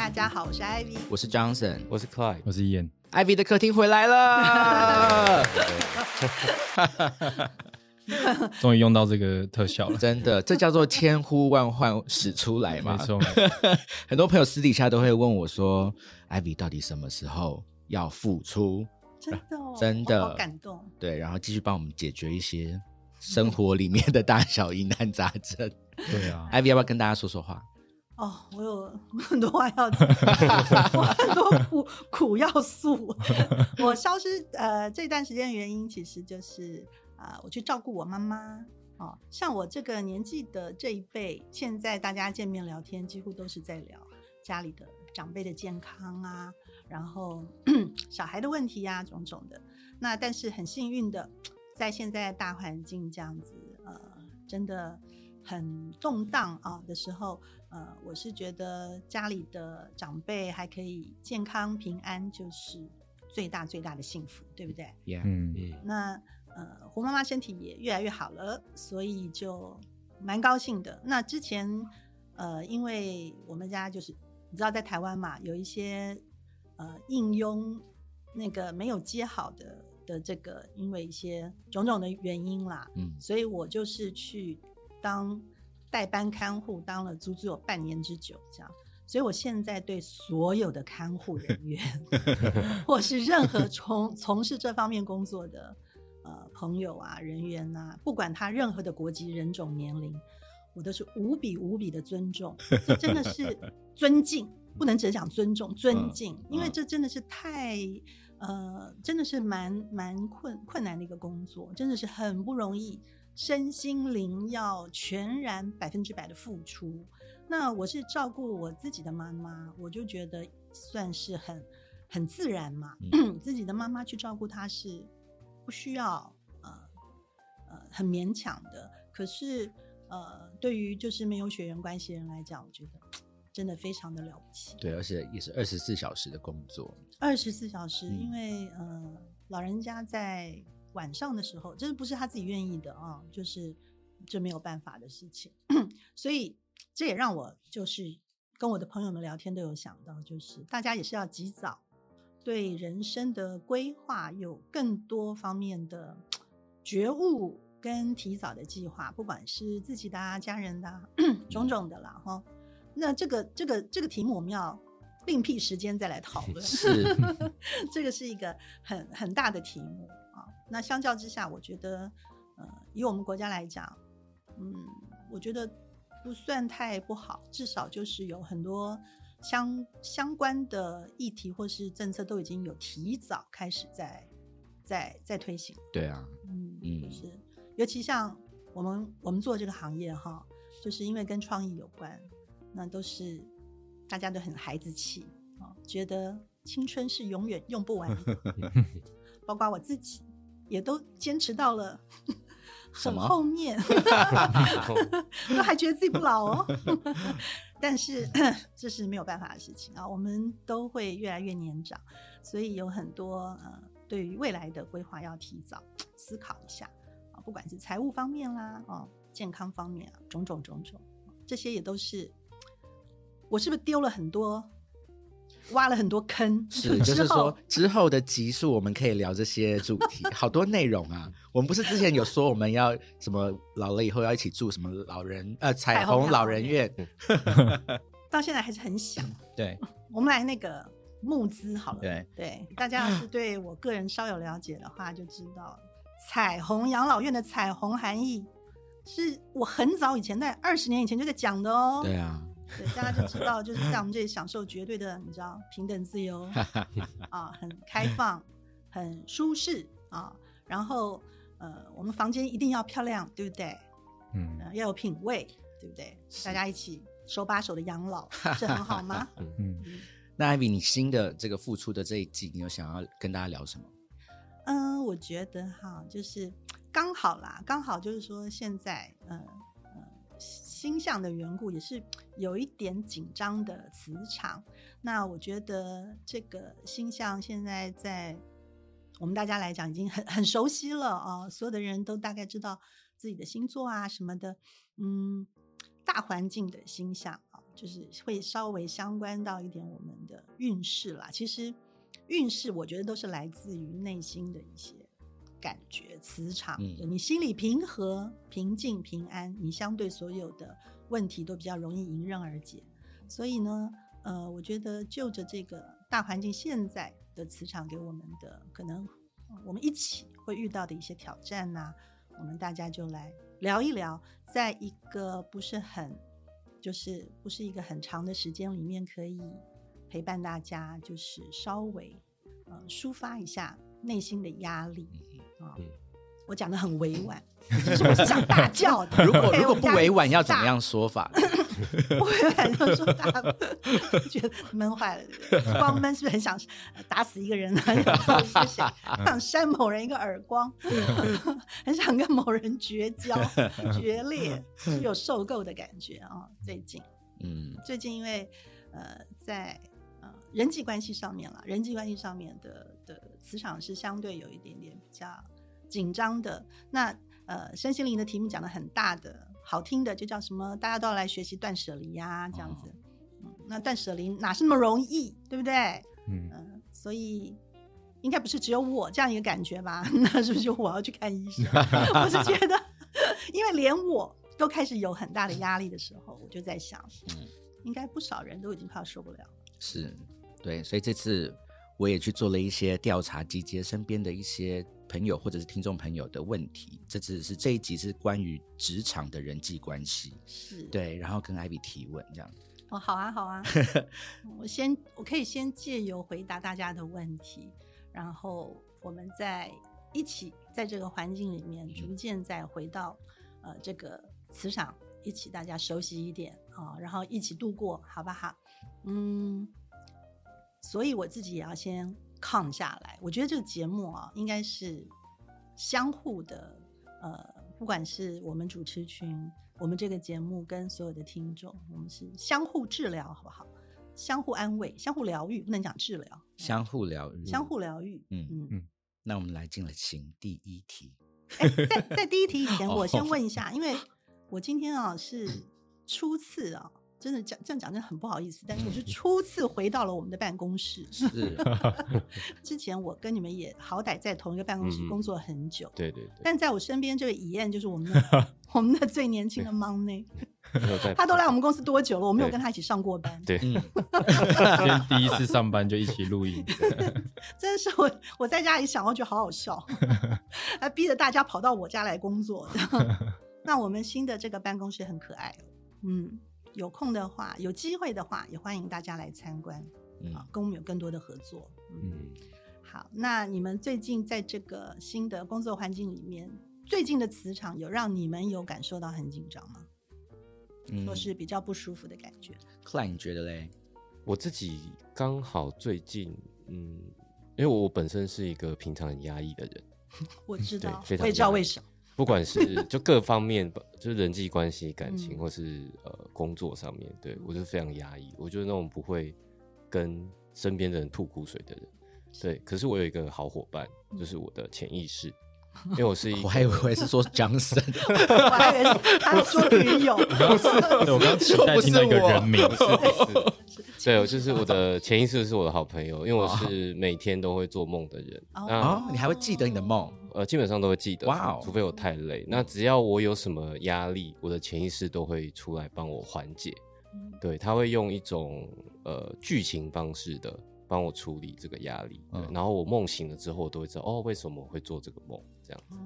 大家好，我是 Ivy。我是 Johnson，我是 Clyde，我是伊恩，Ivy 的客厅回来了，终于用到这个特效了。真的，这叫做千呼万唤始出来嘛。没错，很多朋友私底下都会问我说，Ivy 到底什么时候要复出？真的、哦，真的我好感动。对，然后继续帮我们解决一些生活里面的大小疑难杂症。对啊，Ivy 要不要跟大家说说话？哦，我有很多话要讲，我很多苦苦要诉。我消失呃这段时间的原因，其实就是啊、我去照顾我妈妈。哦，像我这个年纪的这一辈，现在大家见面聊天，几乎都是在聊家里的长辈的健康啊，然后 小孩的问题啊，种种的。那但是很幸运的，在现在大环境这样子，呃，真的很动荡啊的时候，呃，我是觉得家里的长辈还可以健康平安，就是最大最大的幸福，对不对？Yeah，嗯，嗯，那呃，胡妈妈身体也越来越好了，所以就蛮高兴的。那之前呃，因为我们家就是你知道在台湾嘛，有一些呃应用那个没有接好的的这个，因为一些种种的原因啦，嗯所以我就是去当代班看护，当了足足有半年之久，这样。所以我现在对所有的看护人员，或是任何从从事这方面工作的呃朋友啊、人员啊，不管他任何的国籍、人种、年龄，我都是无比无比的尊重。这真的是 尊敬，不能只是讲尊重，尊敬，因为嗯这真的是太呃，真的是蛮蛮困困难的一个工作，真的是很不容易，身心灵要全然百分之百的付出。那我是照顾我自己的妈妈，我就觉得算是很很自然嘛。自己的妈妈去照顾她是不需要呃呃很勉强的。可是呃，对于就是没有血缘关系的人来讲，我觉得真的非常的了不起。对，而且也是二十四小时的工作。二十四小时，嗯因为呃，老人家在晚上的时候，这不是他自己愿意的啊，就是这没有办法的事情，所以这也让我就是跟我的朋友们聊天都有想到，就是大家也是要及早对人生的规划有更多方面的觉悟跟提早的计划，不管是自己的啊、家人的、啊、种种的啦，哈。那这个这个这个题目我们要另辟时间再来讨论。是，这个是一个很很大的题目啊。那相较之下，我觉得，呃，以我们国家来讲，嗯，我觉得不算太不好，至少就是有很多相相关的议题或是政策都已经有提早开始在在在推行。对啊，嗯，嗯就。是尤其像我们我们做这个行业哈，就是因为跟创意有关，那都是大家都很孩子气啊，觉得青春是永远用不完的，包括我自己也都坚持到了 很后面，都还觉得自己不老哦。但是 这是没有办法的事情啊，我们都会越来越年长，所以有很多呃对于未来的规划要提早思考一下啊，不管是财务方面啦，哦，健康方面啊，种种种种，这些也都是我是不是丢了很多，挖了很多坑？是，就是说之后的集数我们可以聊这些主题，好多内容啊。我们不是之前有说我们要什么老了以后要一起住什么老人呃彩虹老人院？到现在还是很想。对，我们来那个募资好了。对对大家要是对我个人稍有了解的话，就知道彩虹养老院的彩虹含义是我很早以前在二十年以前就在讲的哦。对啊，对，大家就知道，就是在我们这里享受绝对的，你知道平等自由 啊，很开放，很舒适啊。然后呃，我们房间一定要漂亮，对不对？嗯，呃要有品味，对不对？大家一起手把手的养老，这很好吗？嗯，那 Ivy，你新的这个付出的这一季，你有想要跟大家聊什么？嗯，我觉得哈，就是刚好啦，刚好就是说现在，嗯呃，星象的缘故，也是有一点紧张的磁场。那我觉得这个星象现在在我们大家来讲已经很很熟悉了啊、所有的人都大概知道自己的星座啊什么的，嗯，大环境的星象啊，就是会稍微相关到一点我们的运势啦。其实运势我觉得都是来自于内心的一些感觉、磁场。嗯你心里平和、平静、平安，你相对所有的问题都比较容易迎刃而解。所以呢，呃，我觉得就着这个大环境现在的磁场给我们的，可能呃我们一起会遇到的一些挑战呐、我们大家就来聊一聊，在一个不是很，就是不是一个很长的时间里面，可以陪伴大家，就是稍微呃抒发一下内心的压力啊。嗯我讲的很委婉，其 实我是想大叫的。如果如果不委婉，要怎么样说法？不委婉就说大家觉得闷坏了，对不对？光闷是不是很想呃打死一个人，很 想揍谁，想扇某人一个耳光，很想跟某人绝交、决裂，是有受够的感觉啊、最近，嗯最近因为呃在呃人际关系上面了，人际关系上面的的磁场是相对有一点点比较紧张的。那呃身心灵的题目讲的很大的、好听的，就叫什么？大家都要来学习断舍离呀、这样子。哦嗯，那断舍离哪是那么容易，对不对？嗯，嗯、所以应该不是只有我这样一个感觉吧？那是不是就我要去看医生？我是觉得，因为连我都开始有很大的压力的时候，我就在想，嗯应该不少人都已经快要受不了了。是对，所以这次我也去做了一些调查，集结身边的一些朋友或者是听众朋友的问题。这只是这一集是关于职场的人际关系，是，对，然后跟艾比提问这样。哦，好啊，好啊，我先我可以先借由回答大家的问题，然后我们再一起在这个环境里面逐渐再回到呃这个磁场，一起大家熟悉一点啊、然后一起度过，好不好？嗯，所以我自己也要先 calm 下来。我觉得这个节目啊，应该是相互的，呃，不管是我们主持群，我们这个节目跟所有的听众，我们是相互治疗，好不好？相互安慰，相互疗愈，不能讲治疗，相互疗愈，相互疗愈。嗯嗯嗯那我们来进了行第一题，哎，在在第一题以前，哦 我先问一下，因为我今天啊是初次啊，真的讲这样讲真的很不好意思，但是我是 初次回到了我们的办公室。是 之前我跟你们也好歹在同一个办公室工作很久，对对对，但在我身边这位以燕就是我们的 我们的最年轻的 Money，他都来我们公司多久了？我没有跟他一起上过班，对，嗯，今天第一次上班就一起录音，真的是我我在家里想，我觉得好好笑，还逼着大家跑到我家来工作。那我们新的这个办公室很可爱哦，嗯，有空的话，有机会的话，也欢迎大家来参观嗯啊，跟我们有更多的合作。嗯，嗯，好，那你们最近在这个新的工作环境里面，最近的磁场有让你们有感受到很紧张吗？嗯或是比较不舒服的感觉？Klein 你觉得嘞？我自己刚好最近，嗯，因为我本身是一个平常很压抑的人，我知道，非常我也知道为什么。不管是 就各方面，就是人际关系、感情，嗯或是呃工作上面，对我就是非常压抑。我就是那种不会跟身边的人吐苦水的人。对，可是我有一个好伙伴，就是我的潜意识，因为我是一我还以为是说 Johnson，我还以为他说女友，对 我刚刚期待听到一个人名，对，我就是我的潜意识是我的好朋友，因为我是每天都会做梦的人。哦哦，你还会记得你的梦？呃，基本上都会记得，哇哦除非我太累。那只要我有什么压力，我的潜意识都会出来帮我缓解。嗯对，他会用一种呃剧情方式的帮我处理这个压力。然后我梦醒了之后，我都会知道哦，为什么我会做这个梦这样子。哦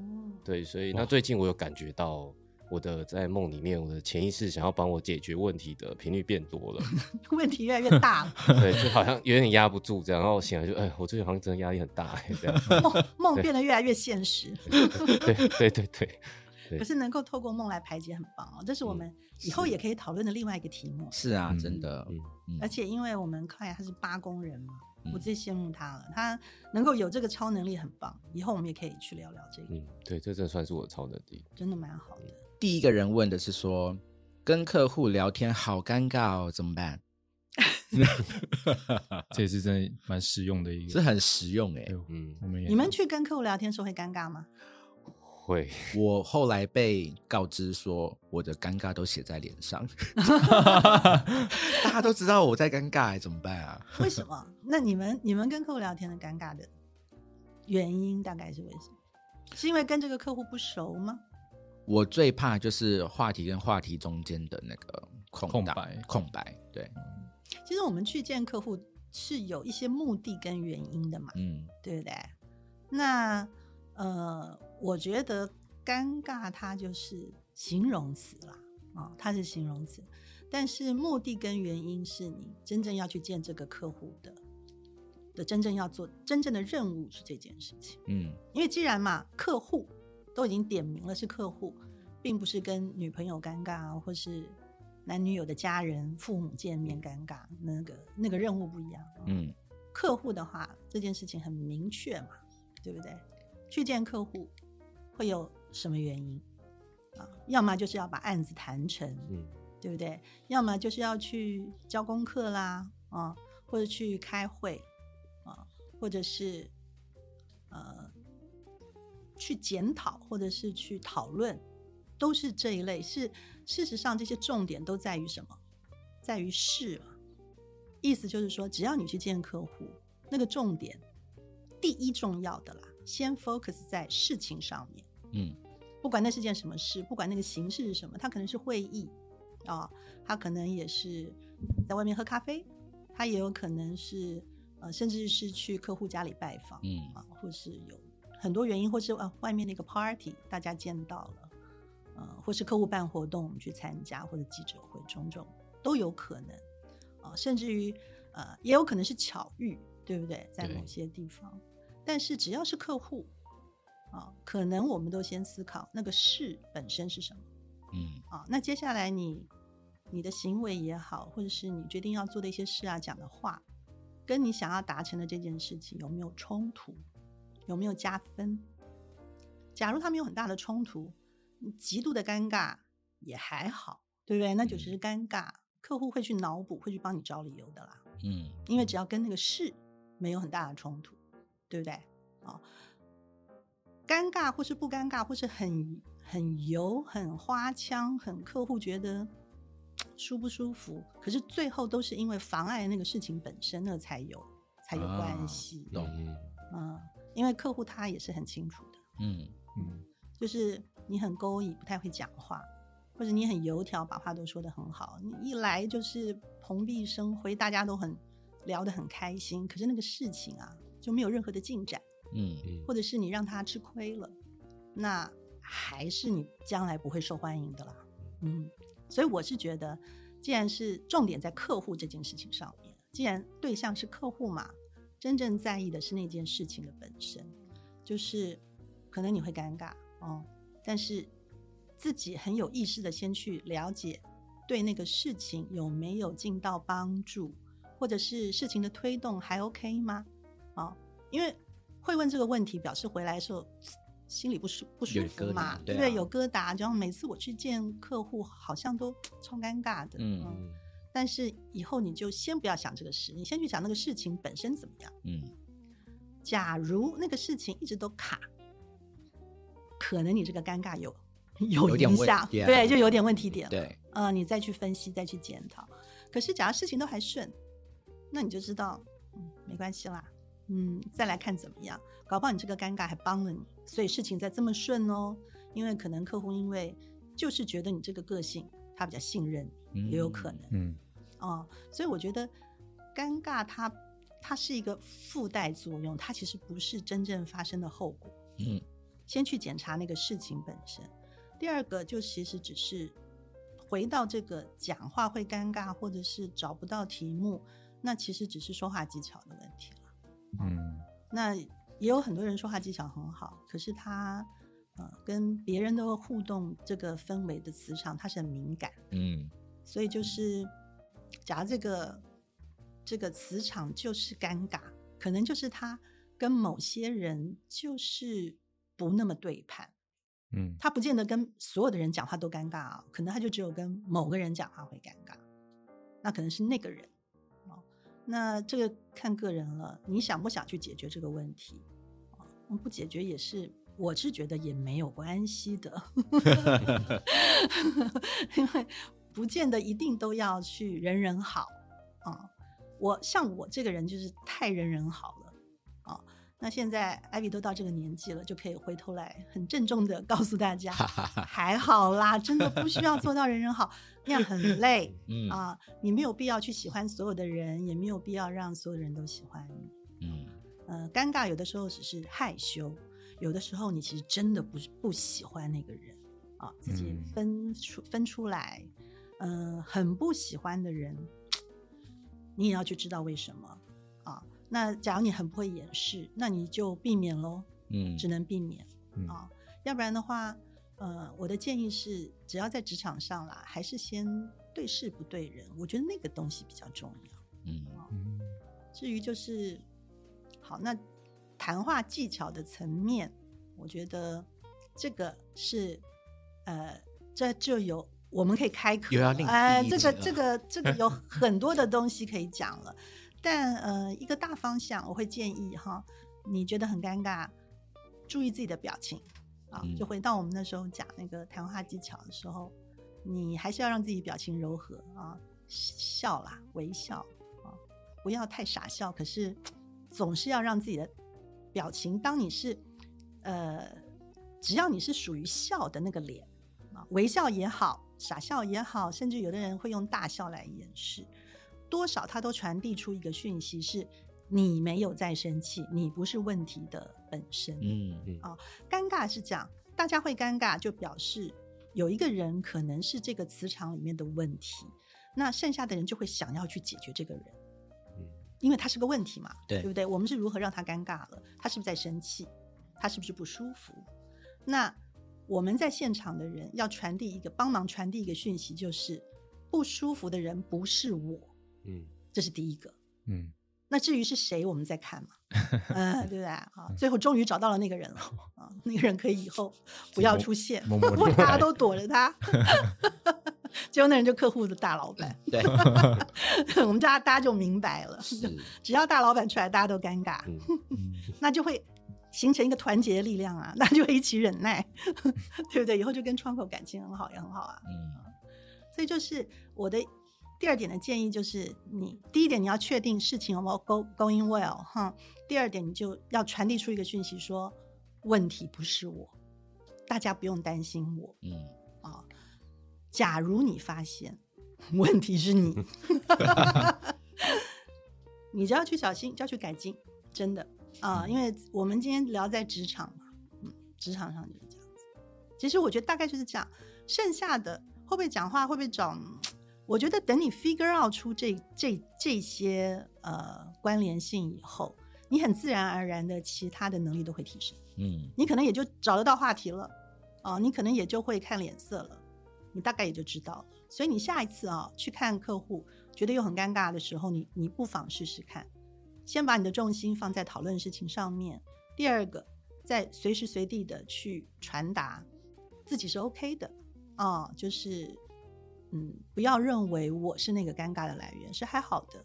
对，所以那最近我有感觉到我的在梦里面，我的潜意识想要帮我解决问题的频率变多了。问题越来越大了，对，就好像有点压不住这样，然后我醒来就哎，我最近好像真的压力很大哎，这样。梦梦变得越来越现实。对对对对对可是能够透过梦来排解，很棒哦。这是我们以后也可以讨论的另外一个题目。是啊，嗯真的，嗯嗯而且因为我们快他是八宫人嘛，嗯我最羡慕他了。他能够有这个超能力很棒，以后我们也可以去聊聊这个，嗯，对，这真的算是我的超能力。真的蛮好的。第一个人问的是说，跟客户聊天好尴尬哦，怎么办？这也是真的蛮实用的一个。是很实用哎对，嗯我们也你们去跟客户聊天的时候会尴尬吗？会，我后来被告知说，我的尴尬都写在脸上，大家都知道我在尴尬，怎么办啊？为什么？那你们你们跟客户聊天的尴尬的原因大概是为什么？是因为跟这个客户不熟吗？我最怕就是话题跟话题中间的那个空空白。空白，对，其实我们去见客户是有一些目的跟原因的嘛，嗯。对不对？那呃，我觉得尴尬它就是形容词啦，啊、它是形容词，但是目的跟原因是你真正要去见这个客户的的真正要做真正的任务是这件事情。嗯。因为既然嘛，客户都已经点名了是客户，并不是跟女朋友尴尬啊，或是男女友的家人、父母见面尴尬，那个那个任务不一样。嗯客户的话，这件事情很明确嘛，对不对？去见客户会有什么原因啊？要么就是要把案子谈成，嗯对不对？要么就是要去交功课啦，啊，或者去开会啊，或者是呃去检讨，或者是去讨论，都是这一类。是事实上，这些重点都在于什么？在于事嘛。意思就是说，只要你去见客户，那个重点第一重要的啦，先 focus 在事情上面。嗯不管那是件什么事，不管那个形式是什么，它可能是会议啊、它可能也是在外面喝咖啡，它也有可能是呃，甚至是去客户家里拜访，嗯啊，或是有很多原因，或是啊外面的一个 party 大家见到了，呃，或是客户办活动我们去参加，或者记者会，种种都有可能啊、甚至于呃也有可能是巧遇，对不对？在某些地方，但是只要是客户啊、可能我们都先思考那个事本身是什么。嗯啊，那接下来你你的行为也好，或者是你决定要做的一些事啊、讲的话，跟你想要达成的这件事情有没有冲突，有没有加分？假如他们有很大的冲突，极度的尴尬也还好，对不对？那就只是尴尬，客户会去脑补，会去帮你找理由的啦。嗯因为只要跟那个事没有很大的冲突，对不对？啊、尴尬或是不尴尬，或是很很油、很花腔、很客户觉得舒不舒服，可是最后都是因为妨碍那个事情本身，那才有才有关啊系。懂啊嗯，因为客户他也是很清楚的，嗯嗯就是你很勾引，不太会讲话，或者你很油条，把话都说得很好，你一来就是蓬荜生辉，大家都很聊得很开心，可是那个事情啊就没有任何的进展，嗯嗯或者是你让他吃亏了，那还是你将来不会受欢迎的啦。嗯，所以我是觉得，既然是重点在客户这件事情上面，既然对象是客户嘛，真正在意的是那件事情的本身，就是可能你会尴尬哦，但是自己很有意识的先去了解，对那个事情有没有尽到帮助，或者是事情的推动还 OK 吗？哦，因为会问这个问题，表示回来的时候心里不舒不舒服嘛，对不对？啊有疙瘩，就像每次我去见客户，好像都 超尴尬的。嗯嗯但是以后你就先不要想这个事，你先去想那个事情本身怎么样。嗯假如那个事情一直都卡，可能你这个尴尬有有有点问影响，题啊对，就有点问题点了。对，呃，你再去分析，再去检讨。可是假如事情都还顺，那你就知道，嗯，没关系啦，嗯，再来看怎么样。搞不好你这个尴尬还帮了你，所以事情再这么顺哦。因为可能客户因为就是觉得你这个个性，他比较信任你，也有可能。嗯哦，所以我觉得尴尬它它是一个附带作用，它其实不是真正发生的后果。嗯先去检查那个事情本身。第二个就其实只是回到这个讲话会尴尬，或者是找不到题目，那其实只是说话技巧的问题了。嗯那也有很多人说话技巧很好，可是他呃跟别人的互动这个氛围的磁场，他是很敏感。嗯所以就是，假如这个这个磁场就是尴尬，可能就是他跟某些人就是不那么对盘，嗯他不见得跟所有的人讲话都尴尬啊、可能他就只有跟某个人讲话会尴尬，那可能是那个人哦。那这个看个人了，你想不想去解决这个问题啊？不解决也是我是觉得也没有关系的 因为不见得一定都要去人人好啊。我像我这个人就是太人人好了啊。那现在艾比都到这个年纪了，就可以回头来很郑重的告诉大家，还好啦，真的不需要做到人人好，那样很累 嗯啊。你没有必要去喜欢所有的人，也没有必要让所有人都喜欢你。嗯呃，尴尬有的时候只是害羞，有的时候你其实真的不是不喜欢那个人啊，自己嗯分出、分出来，呃，很不喜欢的人，你也要去知道为什么啊。那假如你很不会掩饰，那你就避免喽，嗯只能避免嗯啊，要不然的话，呃，我的建议是，只要在职场上啦，还是先对事不对人，我觉得那个东西比较重要。嗯嗯至于就是好，那谈话技巧的层面，我觉得这个是呃，这就有我们可以开课。又要另哎、这个这个 这个有很多的东西可以讲了，但呃，一个大方向我会建议哈，你觉得很尴尬，注意自己的表情啊，嗯。就回到我们那时候讲那个谈话技巧的时候，你还是要让自己表情柔和啊，笑啦，微笑啊，不要太傻笑，可是总是要让自己的表情，当你是呃，只要你是属于笑的那个脸啊，微笑也好，傻笑也好，甚至有的人会用大笑来掩饰，多少它都传递出一个讯息是。你没有在生气，你不是问题的本身。嗯尴尬是这样，大家会尴尬，就表示有一个人可能是这个磁场里面的问题，那剩下的人就会想要去解决这个人，嗯因为他是个问题嘛，对不对？我们是如何让他尴尬了？他是不是在生气？他是不是不舒服？那我们在现场的人要传递一个帮忙传递一个讯息，就是不舒服的人不是我，嗯这是第一个。嗯那至于是谁，我们再看嘛，嗯、对不对啊？最后终于找到了那个人了啊，那个人可以以后不要出现，大家都躲着他，结果那人就客户的大老板，对，我们大家大家就明白了，只要大老板出来，大家都尴尬，那就会形成一个团结的力量啊，大家就会一起忍耐，对不对？以后就跟窗口感情很好，也很好啊。嗯所以就是我的第二点的建议就是你，第一点你要确定事情有没有 go going well 哈，第二点你就要传递出一个讯息说，问题不是我，大家不用担心我嗯啊。假如你发现 问题是你，你就要去小心，就要去改进，真的啊，因为我们今天聊在职场嘛，嗯，职场上就是这样子。其实我觉得大概就是这样，剩下的会不会讲话，会不会找，我觉得等你 figure out 出这这这些呃关联性以后，你很自然而然的其他的能力都会提升，嗯你可能也就找得到话题了，哦、你可能也就会看脸色了，你大概也就知道了。所以你下一次啊、去看客户，觉得又很尴尬的时候，你你不妨试试看，先把你的重心放在讨论事情上面。第二个，在随时随地的去传达自己是 OK 的啊、就是嗯，不要认为我是那个尴尬的来源，是还好的。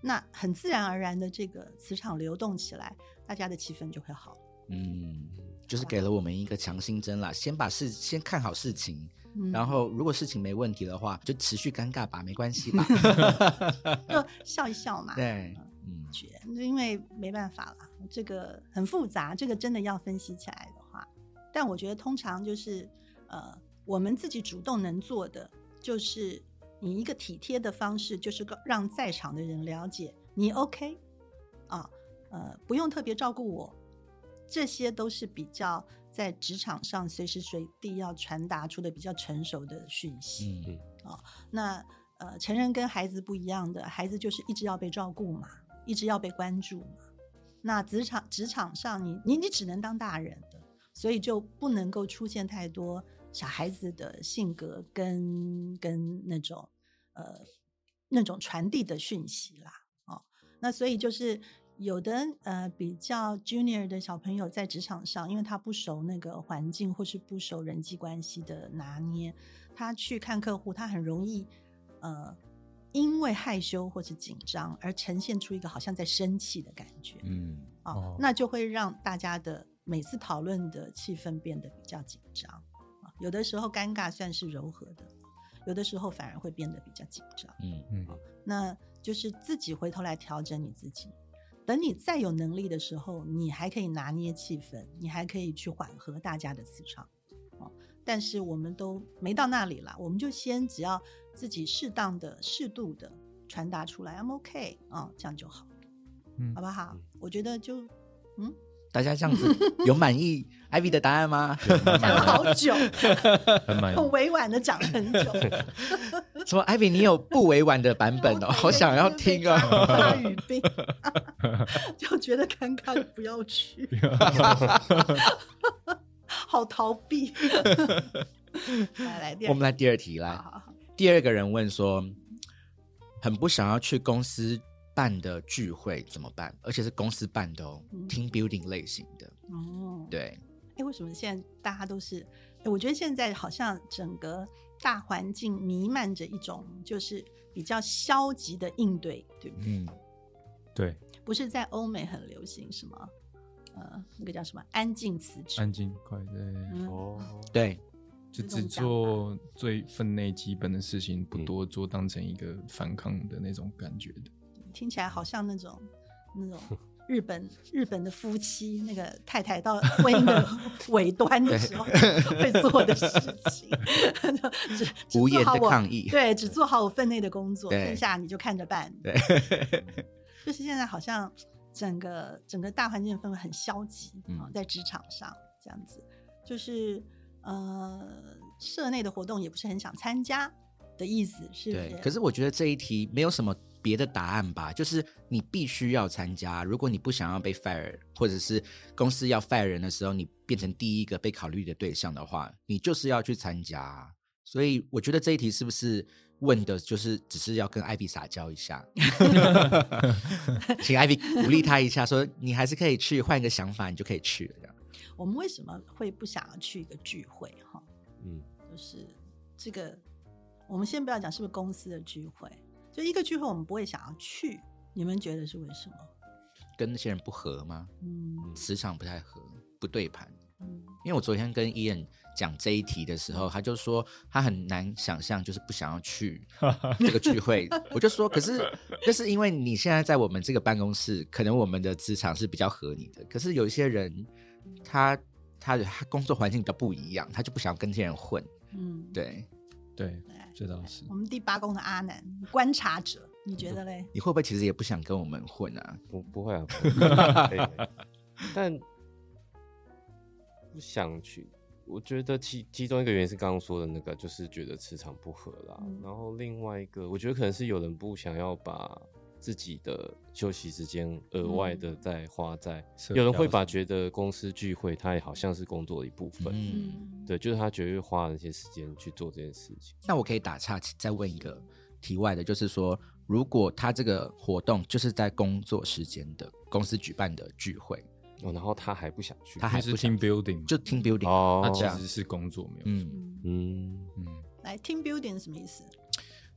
那很自然而然的这个磁场流动起来，大家的气氛就会好。嗯，就是给了我们一个强心针啦，先把事先看好事情，嗯，然后如果事情没问题的话，就持续尴尬吧，没关系吧。就笑一笑嘛。对，嗯觉，因为没办法了，这个很复杂，这个真的要分析起来的话，但我觉得通常就是呃，我们自己主动能做的，就是你一个体贴的方式，就是告让在场的人了解你 OK 啊，呃，不用特别照顾我，这些都是比较在职场上随时随地要传达出的比较成熟的讯息。嗯那呃，成人跟孩子不一样的，孩子就是一直要被照顾嘛，一直要被关注嘛。那职场职场上你，你你只能当大人，所以就不能够出现太多小孩子的性格跟跟那种呃那种传递的讯息啦。哦，那所以就是有的呃比较 junior 的小朋友在职场上，因为他不熟那个环境或是不熟人际关系的拿捏，他去看客户，他很容易呃因为害羞或是紧张而呈现出一个好像在生气的感觉。嗯啊、哦那就会让大家的每次讨论的气氛变得比较紧张啊，有的时候尴尬算是柔和的，有的时候反而会变得比较紧张。嗯嗯那就是自己回头来调整你自己。等你再有能力的时候，你还可以拿捏气氛，你还可以去缓和大家的磁场。哦，但是我们都没到那里啦，我们就先只要自己适当的、适度的传达出来，I'm OK 啊、这样就好，嗯好不好嗯？我觉得就嗯，大家这样子有满意 Ivy 的答案吗？讲了好久，很满意。很委婉的讲很久，说 Ivy 你有不委婉的版本哦，好想要听啊！哦。大语病，就觉得尴尬，不要去，好逃避。来来，我们来第二题来。好好好，第二个人问说，很不想要去公司办的聚会怎么办？而且是公司办的哦、嗯 t e a m building 类型的。哦，对，哎，为什么现在大家都是？哎，我觉得现在好像整个大环境弥漫着一种就是比较消极的应对，对不对？嗯，对，不是在欧美很流行什么？呃，那个叫什么？安静辞职。安静快对，嗯，哦，对，就只做最分内基本的事情，不多做，当成一个反抗的那种感觉的。听起来好像那种那种 日本日本的夫妻，那个太太到婚姻的 尾端的时候会做的事情，只只无言做好抗议对，只做好我分内的工作，对。剩下你就看着办。对，就是现在好像整个整个大环境氛围很消极啊、嗯在职场上这样子，就是呃，社内的活动也不是很想参加的意思，是不是？。对可是我觉得这一题没有什么别的答案吧，就是你必须要参加。如果你不想要被 fire，或者是公司要 fire 人的时候，你变成第一个被考虑的对象的话，你就是要去参加。所以我觉得这一题是不是问的就是只是要跟艾比撒娇一下，请艾比鼓励他一下，说你还是可以去，换一个想法，你就可以去了。我们为什么会不想要去一个聚会？哈，嗯，就是这个，我们先不要讲是不是公司的聚会，就一个聚会我们不会想要去，你们觉得是为什么？跟那些人不合吗？嗯磁场不太合，不对盘。嗯因为我昨天跟伊恩讲这一题的时候，他就说他很难想象，就是不想要去 这个聚会。我就说，可是那是因为你现在在我们这个办公室，可能我们的磁场是比较合你的。可是有一些人，他他的他工作环境比较不一样，他就不想跟这些人混。嗯，对，对，这倒是我。们第八宫的阿南观察者，你觉得嘞？你会不会其实也不想跟我们混啊？不不会啊，不会 但不想去。我觉得其其中一个原因是刚刚说的那个，就是觉得磁场不合啦。嗯然后另外一个，我觉得可能是有人不想要把自己的休息时间额外的再花在，社有人会把觉得公司聚会，它也好像是工作的一部分。嗯，嗯，对，就是他绝对花那些时间去做这件事情。那我可以打岔，再问一个题外的，就是说，如果他这个活动就是在工作时间的公司举办的聚会，哦，然后他还不想去，他还还是不想 team building，嘛就 team building，哦，那其实是工作没有。嗯，嗯嗯，嗯，来 team building 是什么意思？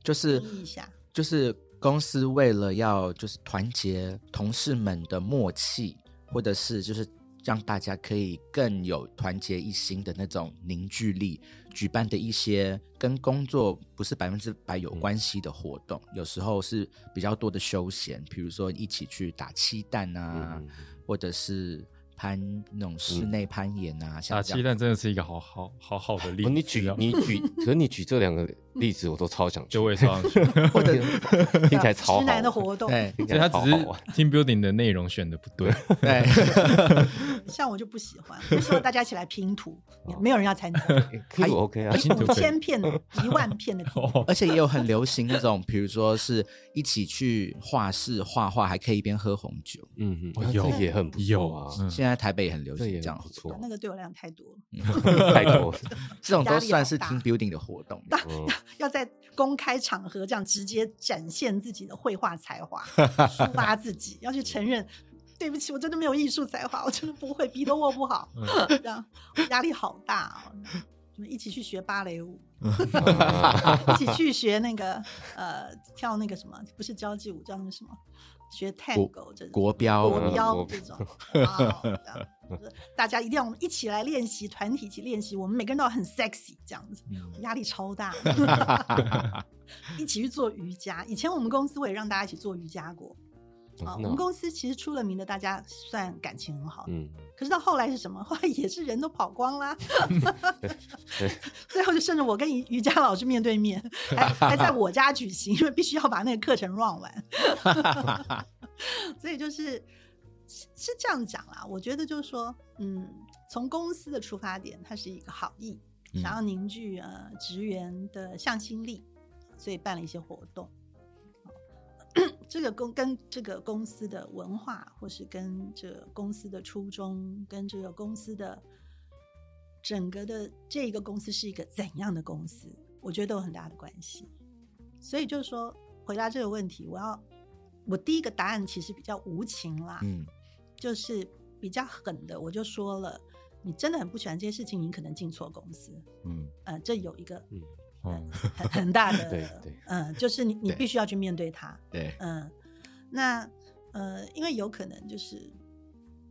就是一下。就是公司为了要就是团结同事们的默契，或者是就是让大家可以更有团结一心的那种凝聚力，举办的一些跟工作不是百分之百有关系的活动，有时候是比较多的休闲，比如说一起去打气弹啊，嗯或者是攀那种室内攀岩啊，像打气蛋真的是一个好好好好的例子。哦，你举啊你举，可你举这两个例子，我都超想去，就会上去，或者 听起来超好直男的活动，对所以他只是 team building 的内容选的不对。对。像我就不喜欢，我希望大家一起来拼图，没有人要参加，欸可以 OK 啊，千片、一万片的拼而且也有很流行那种，比如说是一起去画室画画，还可以一边喝红酒。嗯嗯，哦有也很不有错啊，嗯现在台北也很流行这样不错，那个对我量太多了，太多了，这种都算是 team building 的活动。嗯要在公开场合这样直接展现自己的绘画才华，抒发自己，要去承认。对不起，我真的没有艺术才华，我真的不会，笔都握不好，这样压力好大哦。我们一起去学芭蕾舞，啊一起去学那个呃跳那个什么，不是交际舞，叫那个什么，学 tango 这种国标国标这种，大家一定要一起来练习，团体一起练习，我们每个人都要很 sexy 这样子，嗯压力超大。一起去做瑜伽，以前我们公司我也让大家一起做瑜伽过。啊，我们公司其实出了名的，大家算感情很好。嗯，可是到后来是什么？后来也是人都跑光啦，对最后就剩着我跟瑜瑜伽老师面对面，还还在我家举行，因为必须要把那个课程 run 完。所以就是是是这样讲啦。我觉得就是说，嗯，从公司的出发点，它是一个好意，嗯想要凝聚呃职员的向心力，所以办了一些活动。这个公跟这个公司的文化，或是跟这个公司的初衷，跟这个公司的整个的这一个公司是一个怎样的公司，我觉得都有很大的关系。所以就是说，回答这个问题，我要我第一个答案其实比较无情啦，嗯就是比较狠的，我就说了，你真的很不喜欢这些事情，你可能进错公司，嗯呃，这有一个很很大的，对对嗯、就是你你必须要去面对它，对，嗯，那呃，因为有可能就是，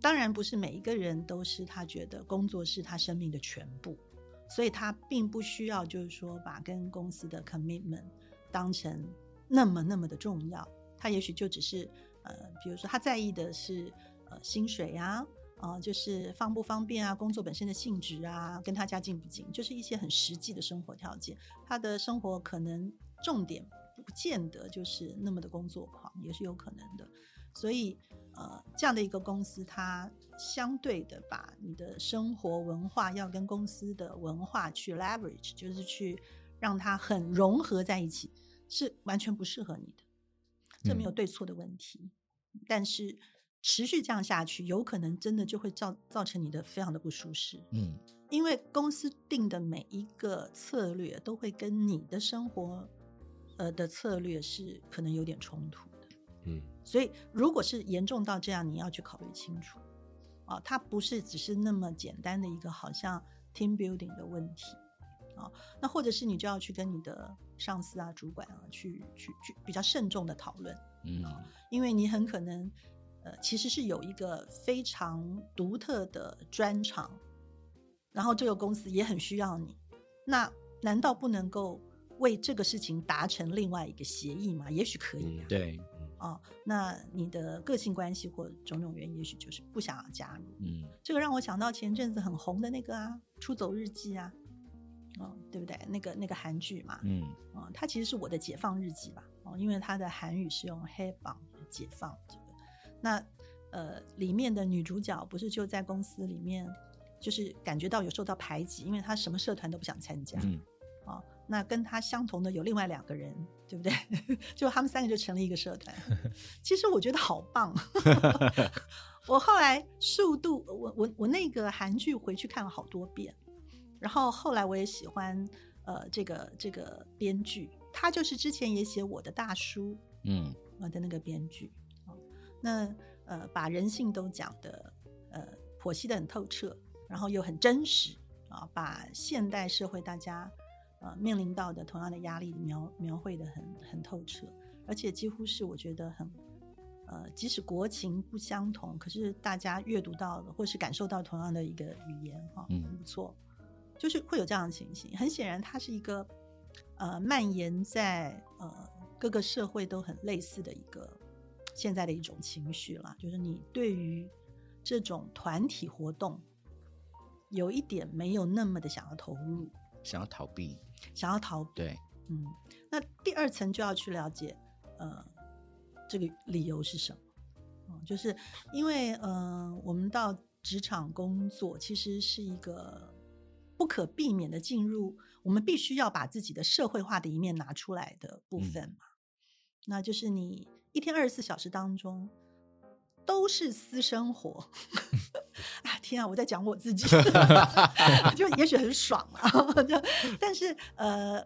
当然不是每一个人都是他觉得工作是他生命的全部，所以他并不需要就是说把跟公司的 commitment 当成那么那么的重要，他也许就只是呃，比如说他在意的是呃薪水啊。啊、就是方不方便啊，工作本身的性质啊，跟他家近不近，就是一些很实际的生活条件。他的生活可能重点不见得就是那么的工作狂，也是有可能的。所以，呃，这样的一个公司，它相对的把你的生活文化要跟公司的文化去 leverage，就是去让它很融合在一起，是完全不适合你的。这没有嗯对错的问题，但是持续这样下去，有可能真的就会造造成你的非常的不舒适。嗯。因为公司定的每一个策略都会跟你的生活，呃的策略是可能有点冲突的。嗯。所以如果是严重到这样，你要去考虑清楚，啊，它不是只是那么简单的一个好像 team building 的问题，啊，那或者是你就要去跟你的上司啊、主管啊去去去比较慎重的讨论，嗯。因为你很可能，呃，其实是有一个非常独特的专长，然后这个公司也很需要你，那难道不能够为这个事情达成另外一个协议吗？也许可以啊。对，哦，那你的个性关系或种种原因，也许就是不想要加入。嗯这个让我想到前阵子很红的那个啊，《出走日记》啊，哦，对不对？那个那个韩剧嘛，嗯哦，它其实是我的解放日记吧，哦，因为它的韩语是用黑榜解放这个。那呃，里面的女主角不是就在公司里面，就是感觉到有受到排挤，因为她什么社团都不想参加。嗯哦，那跟她相同的有另外两个人，对不对？就他们三个就成了一个社团。其实我觉得好棒。我后来速度，我我我那个韩剧回去看了好多遍，然后后来我也喜欢呃这个这个编剧，他就是之前也写我的大叔嗯我的那个编剧。哦那呃把人性都讲的呃剖析的很透彻，然后又很真实啊，把现代社会大家呃面临到的同样的压力描描绘的很很透彻，而且几乎是我觉得很呃，即使国情不相同，可是大家阅读到的或是感受到同样的一个语言哈，嗯很不错，就是会有这样的情形。很显然，它是一个呃蔓延在呃各个社会都很类似的一个现在的一种情绪啦，就是你对于这种团体活动有一点没有那么的想要投入，想要逃避，想要逃避。对，嗯，那第二层就要去了解，呃，这个理由是什么？嗯，就是因为呃，我们到职场工作其实是一个不可避免的进入，我们必须要把自己的社会化的一面拿出来的部分嘛。那就是你一天二十四小时当中都是私生活。啊天啊！我在讲我自己，就也许很爽啊，就但是呃，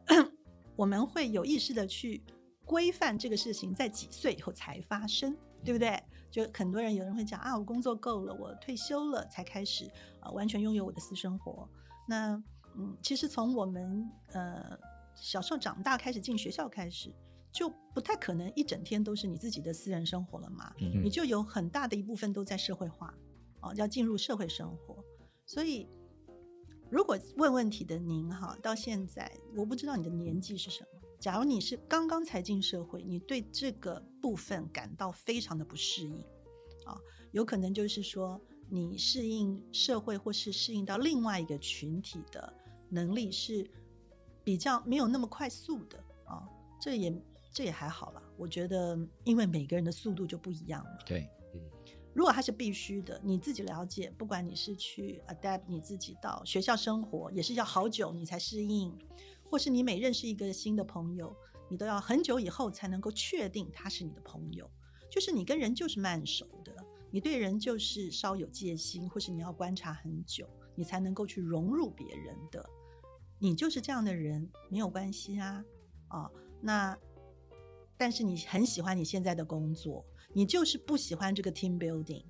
我们会有意识的去规范这个事情在几岁以后才发生，对不对？就很多人有人会讲啊，我工作够了，我退休了才开始啊、呃完全拥有我的私生活。那嗯，其实从我们呃小时候长大开始进学校开始，就不太可能一整天都是你自己的私人生活了嘛，嗯你就有很大的一部分都在社会化，哦，要进入社会生活。所以，如果问问题的您哈，到现在我不知道你的年纪是什么。假如你是刚刚才进社会，你对这个部分感到非常的不适应，啊，有可能就是说你适应社会或是适应到另外一个群体的能力是比较没有那么快速的啊，这也这也还好了。我觉得，因为每个人的速度就不一样嘛。对，如果它是必须的，你自己了解，不管你是去 adapt 你自己到学校生活，也是要好久你才适应，或是你每认识一个新的朋友，你都要很久以后才能够确定他是你的朋友。就是你跟人就是慢熟的，你对人就是稍有戒心，或是你要观察很久，你才能够去融入别人的。你就是这样的人，没有关系啊，啊，那但是你很喜欢你现在的工作，你就是不喜欢这个 team building，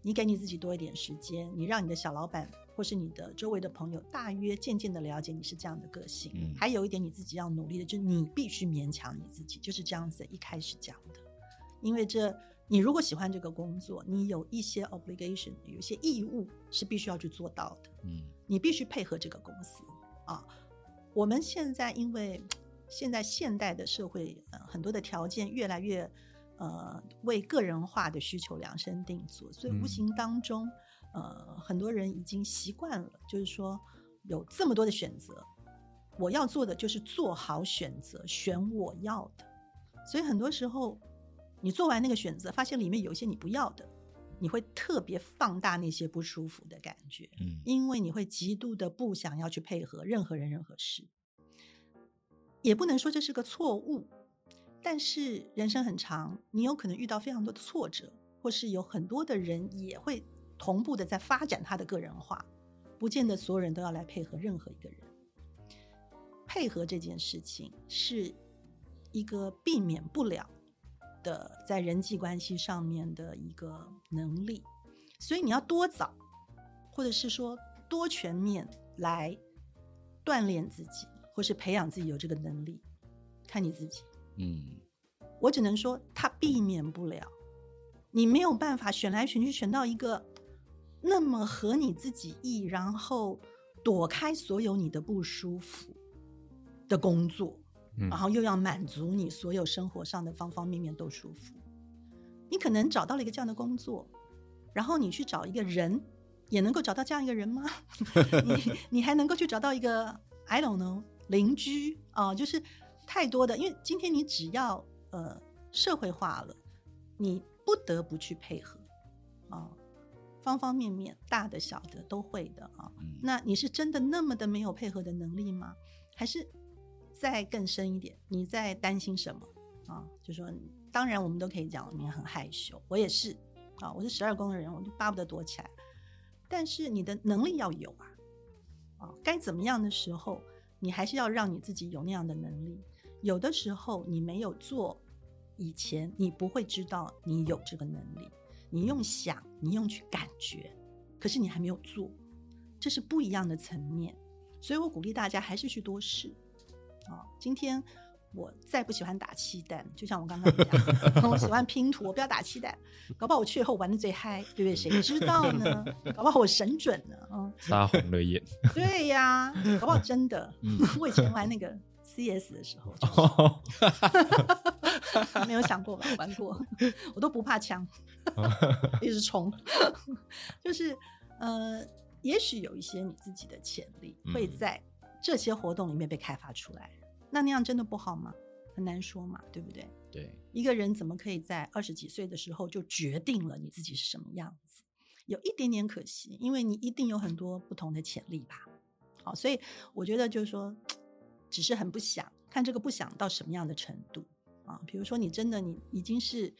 你给你自己多一点时间，你让你的小老板或是你的周围的朋友大约渐渐的了解你是这样的个性。嗯还有一点你自己要努力的，就是你必须勉强你自己，就是这样子一开始讲的。因为这，你如果喜欢这个工作，你有一些 obligation，有一些义务是必须要去做到的。嗯你必须配合这个公司啊。我们现在因为现在现代的社会，呃，很多的条件越来越呃为个人化的需求量身定做，所以无嗯形当中，呃，很多人已经习惯了，就是说有这么多的选择，我要做的就是做好选择，选我要的。所以很多时候，你做完那个选择，发现里面有一些你不要的，你会特别放大那些不舒服的感觉。嗯因为你会极度的不想要去配合任何人、任何事，也不能说这是个错误，但是人生很长，你有可能遇到非常多的挫折，或是有很多的人也会同步的在发展他的个人化，不见得所有人都要来配合任何一个人。配合这件事情是一个避免不了的，在人际关系上面的一个能力，所以你要多早。或者是说多全面来锻炼自己，或是培养自己有这个能力，看你自己。嗯我只能说，他避免不了，你没有办法选来选去选到一个那么合你自己意，然后躲开所有你的不舒服的工作，嗯然后又要满足你所有生活上的方方面面都舒服。你可能找到了一个这样的工作，然后你去找一个人，也能够找到这样一个人吗？你你还能够去找到一个 I don't know 邻居啊、就是太多的，因为今天你只要呃社会化了，你不得不去配合啊、方方面面大的小的都会的啊。嗯那你是真的那么的没有配合的能力吗？还是再更深一点，你在担心什么啊？就说，当然我们都可以讲你很害羞，我也是啊，我是十二宫的人，我就巴不得躲起来。但是你的能力要有啊，啊，该怎么样的时候，你还是要让你自己有那样的能力。有的时候你没有做，以前你不会知道你有这个能力，你用想，你用去感觉，可是你还没有做，这是不一样的层面。所以我鼓励大家还是去多试啊。今天我再不喜欢打气弹，就像我刚刚讲，我喜欢拼图，我不要打气弹，搞不好我去以后玩的最嗨，对不对？谁知道呢？搞不好我神准呢，嗯，杀红了眼。对呀，搞不好真的。嗯 我以前玩那个 CS 的时候，就没有想过吧？玩过，我都不怕枪，一直冲。就是呃，也许有一些你自己的潜力会嗯在这些活动里面被开发出来，那那样真的不好吗？很难说嘛，对不对？对，一个人怎么可以在二十几岁的时候就决定了你自己是什么样子？有一点点可惜，因为你一定有很多不同的潜力吧。好，所以我觉得就是说，只是很不想看这个不想到什么样的程度啊？比如说你真的你已经是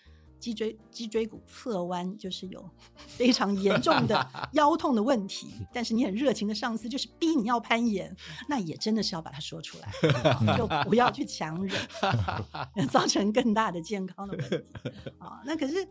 脊椎脊椎骨侧弯，就是有非常严重的 腰痛的问题，但是你很热情的上司就是逼你要攀岩，那也真的是要把它说出来，啊就不要去强忍。造成更大的健康的问题啊。那可是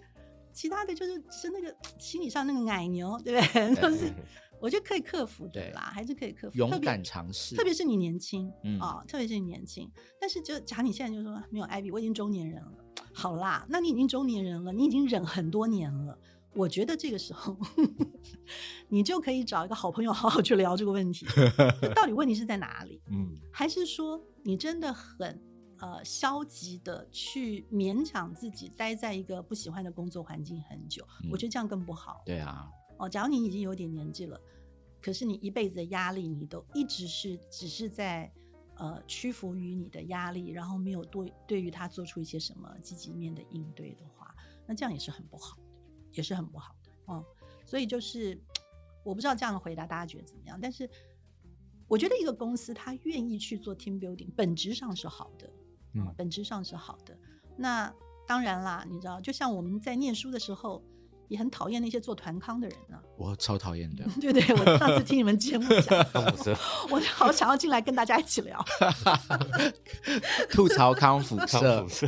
其他的就是是那个心理上那个奶牛，对不对？就是我觉得可以克服的对啦，还是可以克服。勇敢尝试，特别是你年轻，嗯啊，特别是你年轻。但是就假如你现在就说没有艾比，我已经中年人了，好啦，那你已经中年人了，你已经忍很多年了。我觉得这个时候，你就可以找一个好朋友好好去聊这个问题，到底问题是在哪里？嗯，还是说你真的很呃消极的去勉强自己待在一个不喜欢的工作环境很久？嗯我觉得这样更不好。对啊，哦，假如你已经有点年纪了，可是你一辈子的压力，你都一直是只是在呃屈服于你的压力，然后没有对对于他做出一些什么积极面的应对的话，那这样也是很不好的，也是很不好的嗯。所以就是我不知道这样的回答大家觉得怎么样，但是我觉得一个公司他愿意去做 team building，本质上是好的，嗯啊，本质上是好的。那当然啦，你知道，就像我们在念书的时候，也很讨厌那些做团康的人呢、我超讨厌的。对 对，我上次听你们节目讲，康复社，我好想要进来跟大家一起聊，吐槽康复康社复，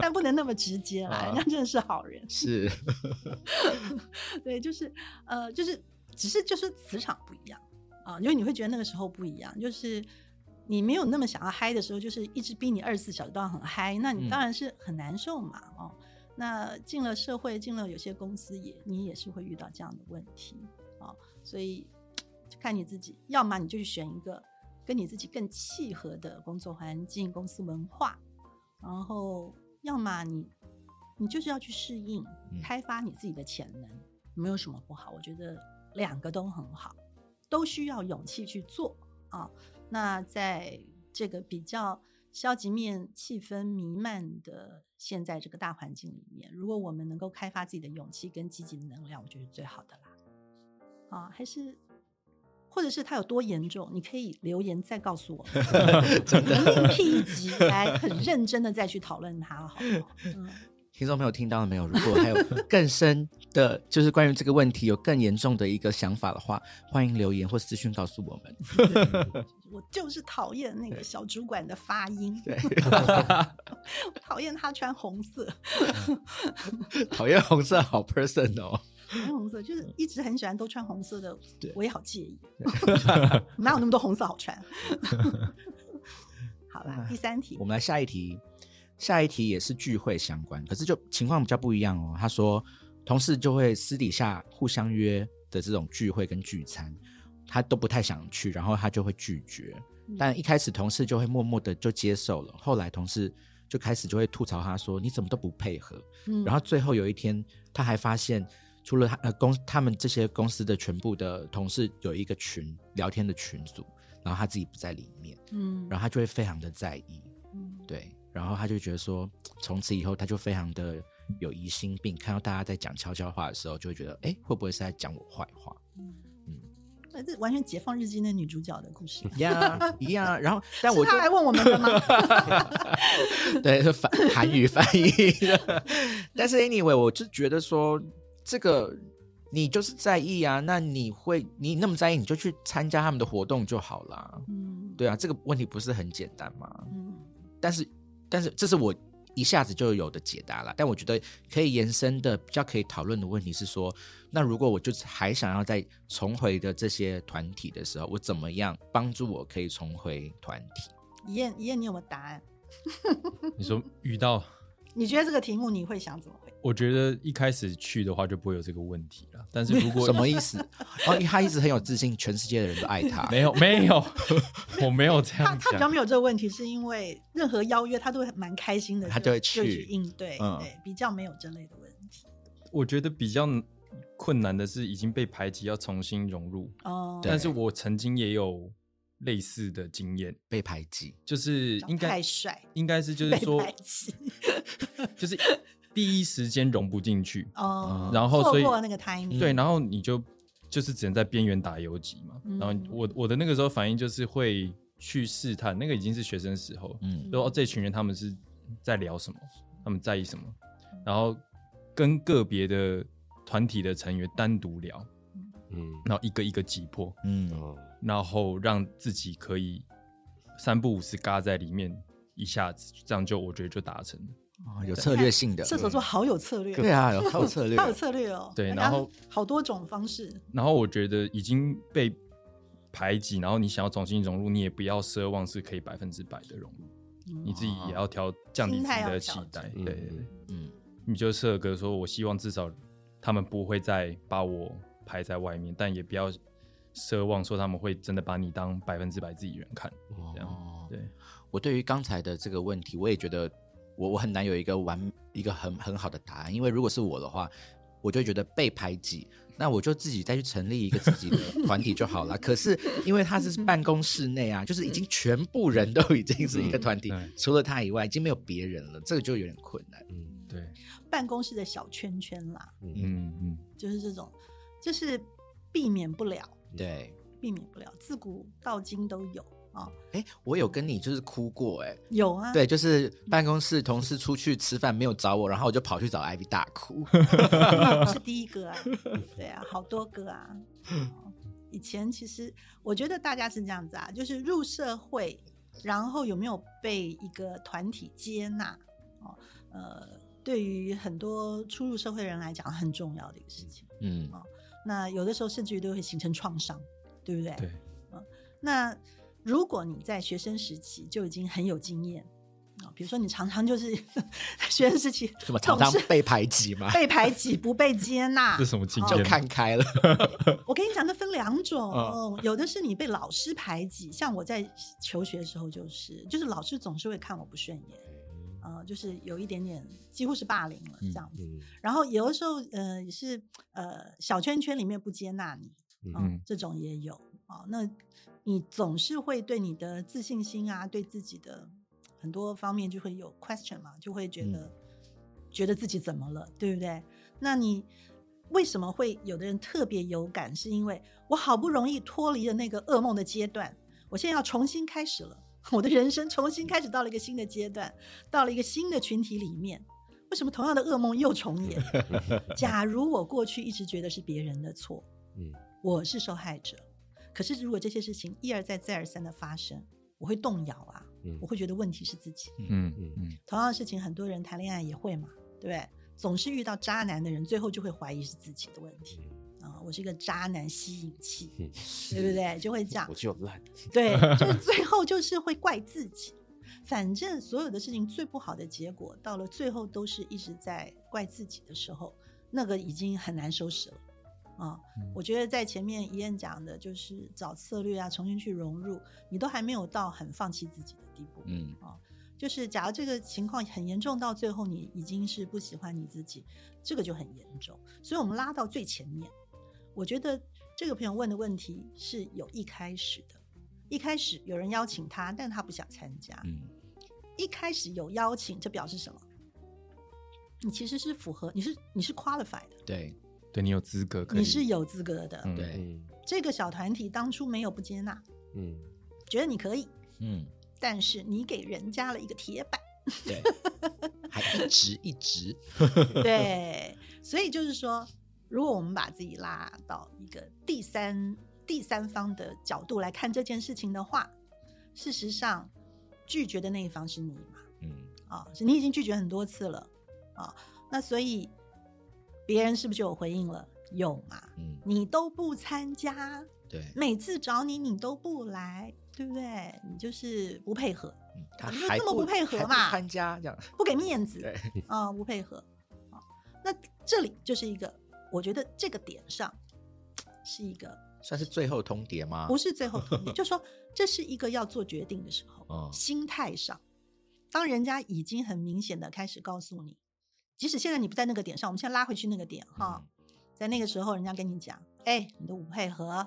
但不能那么直接啦，啊人家真的是好人。是，对，就是呃，就是只是就是磁场不一样啊，因为你会觉得那个时候不一样，就是你没有那么想要嗨的时候，就是一直逼你二十四小时都要很嗨，那你嗯当然是很难受嘛，哦。那进了社会，进了有些公司也，你也是会遇到这样的问题啊、所以就看你自己，要么你就去选一个跟你自己更契合的工作环境、公司文化，然后要么你你就是要去适应嗯，开发你自己的潜能，没有什么不好。我觉得两个都很好，都需要勇气去做啊。那在这个比较消极面气氛弥漫的现在这个大环境里面，如果我们能够开发自己的勇气跟积极的能量，我觉得是最好的啦。啊，还是。或者是它有多严重，你可以留言再告诉我们，我们另辟一集来很认真的再去讨论它，好不好？嗯，听众朋友听到了没有？如果还有 更深的，就是关于这个问题有更严重的一个想法的话，欢迎留言或私讯告诉我们。我就是讨厌那个小主管的发音，讨厌他穿红色，讨厌红色好 person 哦。穿红色就是一直很喜欢都穿红色的，我也好介意，哪有那么多红色好穿？好啦，第三题我，们来下一题，下一题也是聚会相关，可是就情况比较不一样哦。他说，同事就会私底下互相约的这种聚会跟聚餐，他都不太想去，然后他就会拒绝。嗯但一开始同事就会默默的就接受了，后来同事就开始就会吐槽他说：“你怎么都不配合？”嗯然后最后有一天，他还发现，除了他呃公他们这些公司的全部的同事有一个群聊天的群组，然后他自己不在里面，嗯然后他就会非常的在意，嗯对，然后他就觉得说，从此以后他就非常的有疑心病，看到大家在讲悄悄话的时候，就会觉得，哎，会不会是在讲我坏话？那这完全解放日记那女主角的故事，一样，一样啊。然后，但我就来问我们的吗？对，韩语翻译。但是 anyway，我就觉得说，这个你就是在意啊，那你会你那么在意，你就去参加他们的活动就好啦。嗯，对啊，这个问题不是很简单吗？嗯但是，但是这是我一下子就有的解答了。但我觉得可以延伸的、比较可以讨论的问题是说，那如果我就是还想要再重回的这些团体的时候，我怎么样帮助我可以重回团体？一燕一燕，你有没有答案？你说遇到，你觉得这个题目你会想怎么回？我觉得一开始去的话就不会有这个问题了。但是如果什么意思？哦，因为他一直很有自信，全世界的人都爱他。没 有没有，我没有这他样他。他比较没有这个问题，是因为任何邀约他都会蛮开心的，他就会就去去应对，嗯对，比较没有这类的问题。我觉得比较困难的是已经被排挤，要重新融入。哦，但是我曾经也有类似的经验，被排挤，就是长应该太帅应该是就是被说 就是第一时间融不进去，哦，然后所以错过那个 timing，对，然后你就就是只能在边缘打游击嘛。嗯。然后我我的那个时候反应就是会去试探，那个已经是学生时候，嗯。就说、哦、这群人他们是在聊什么，他们在意什么，然后跟个别的团体的成员单独聊，嗯。然后一个一个击破，嗯。哦。然后让自己可以三不五时嘎在里面，一下子这样就我觉得就达成了。哦有策略性的，射手座好有策略，对啊，有 好有策略，好有策略哦。对然后好多种方式，然后我觉得已经被排挤，然后你想要重新融入，你也不要奢望是可以百分之百的融入，你自己也要调降低自己的期待。嗯对对对，嗯你就设个说，我希望至少他们不会再把我排在外面，但也不要奢望说他们会真的把你当百分之百自己人看。这样哦，对，我对于刚才的这个问题，我也觉得我我很难有一个完一个很很好的答案，因为如果是我的话，我就觉得被排挤，那我就自己再去成立一个自己的 团体就好了。可是因为他是办公室内啊，就是已经全部人都已经是一个团体，嗯除了他以外，已经没有别人了，这个就有点困难。嗯对，办公室的小圈圈啦，嗯。嗯嗯，就是这种，就是避免不了，对，避免不了，自古到今都有啊、哎，我有跟你就是哭过哎、有啊，对，就是办公室同事出去吃饭没有找我，然后我就跑去找 Ivy 大哭。不是第一个啊，对啊，好多个啊。哦以前其实我觉得大家是这样子啊，就是入社会，然后有没有被一个团体接纳哦，呃，对于很多初入社会的人来讲很重要的一个事情。嗯那有的时候甚至于都会形成创伤，对不对？对，那如果你在学生时期就已经很有经验啊，比如说你常常就是 学生时期什么常常被排挤嘛？被排挤、不被接纳，这什么经就验？看开了。我跟你讲，那分两种，嗯有的是你被老师排挤，像我在求学的时候就是，就是老师总是会看我不顺眼，呃，就是有一点点几乎是霸凌了嗯这样子。嗯然后有的时候，呃，也是呃小圈圈里面不接纳你，嗯这种也有啊、那你总是会对你的自信心啊，对自己的很多方面就会有 question 嘛，就会觉得、觉得自己怎么了，对不对？那你为什么会有的人特别有感？是因为我好不容易脱离了那个噩梦的阶段，我现在要重新开始了，我的人生重新开始到了一个新的阶段，到了一个新的群体里面。为什么同样的噩梦又重演？假如我过去一直觉得是别人的错，嗯我是受害者。可是如果这些事情一而再、再而三的发生，我会动摇啊，嗯。我会觉得问题是自己。嗯嗯。嗯。同样的事情，很多人谈恋爱也会嘛，对不对？总是遇到渣男的人，最后就会怀疑是自己的问题。啊、我是一个渣男吸引器，嗯。对不对？就会这样。我，就烂，对，就是最后就是会怪自己。反正所有的事情最不好的结果，到了最后都是一直在怪自己的时候，那个已经很难收拾了啊。嗯我觉得在前面一燕讲的就是找策略啊，重新去融入，你都还没有到很放弃自己的地步。嗯就是假如这个情况很严重，到最后你已经是不喜欢你自己，这个就很严重。所以我们拉到最前面，我觉得这个朋友问的问题是有一开始的，一开始有人邀请他，但他不想参加。嗯一开始有邀请，这表示什么？你其实是符合，你是你是 qualified 的，对对你有资格可以，你是有资格的。嗯。对。嗯。这个小团体当初没有不接纳，嗯。觉得你可以，嗯。但是你给人家了一个铁板。对，还一直一直对，所以就是说，如果我们把自己拉到一个第三第三方的角度来看这件事情的话，事实上拒绝的那一方是你嘛？嗯。啊，是你已经拒绝很多次了。啊，那所以别人是不是就有回应了？有嘛？嗯你都不参加，对，每次找你你都不来，对不对？你就是不配合，嗯他你就还这么不配合嘛参加这样不给面子。对啊、不配合啊。那这里就是一个，我觉得这个点上是一个，算是最后通牒吗？不是最后通牒，就说这是一个要做决定的时候，哦心态上，当人家已经很明显的开始告诉你，即使现在你不在那个点上，我们现在拉回去那个点哈，嗯在那个时候，人家跟你讲，哎、你的不配合，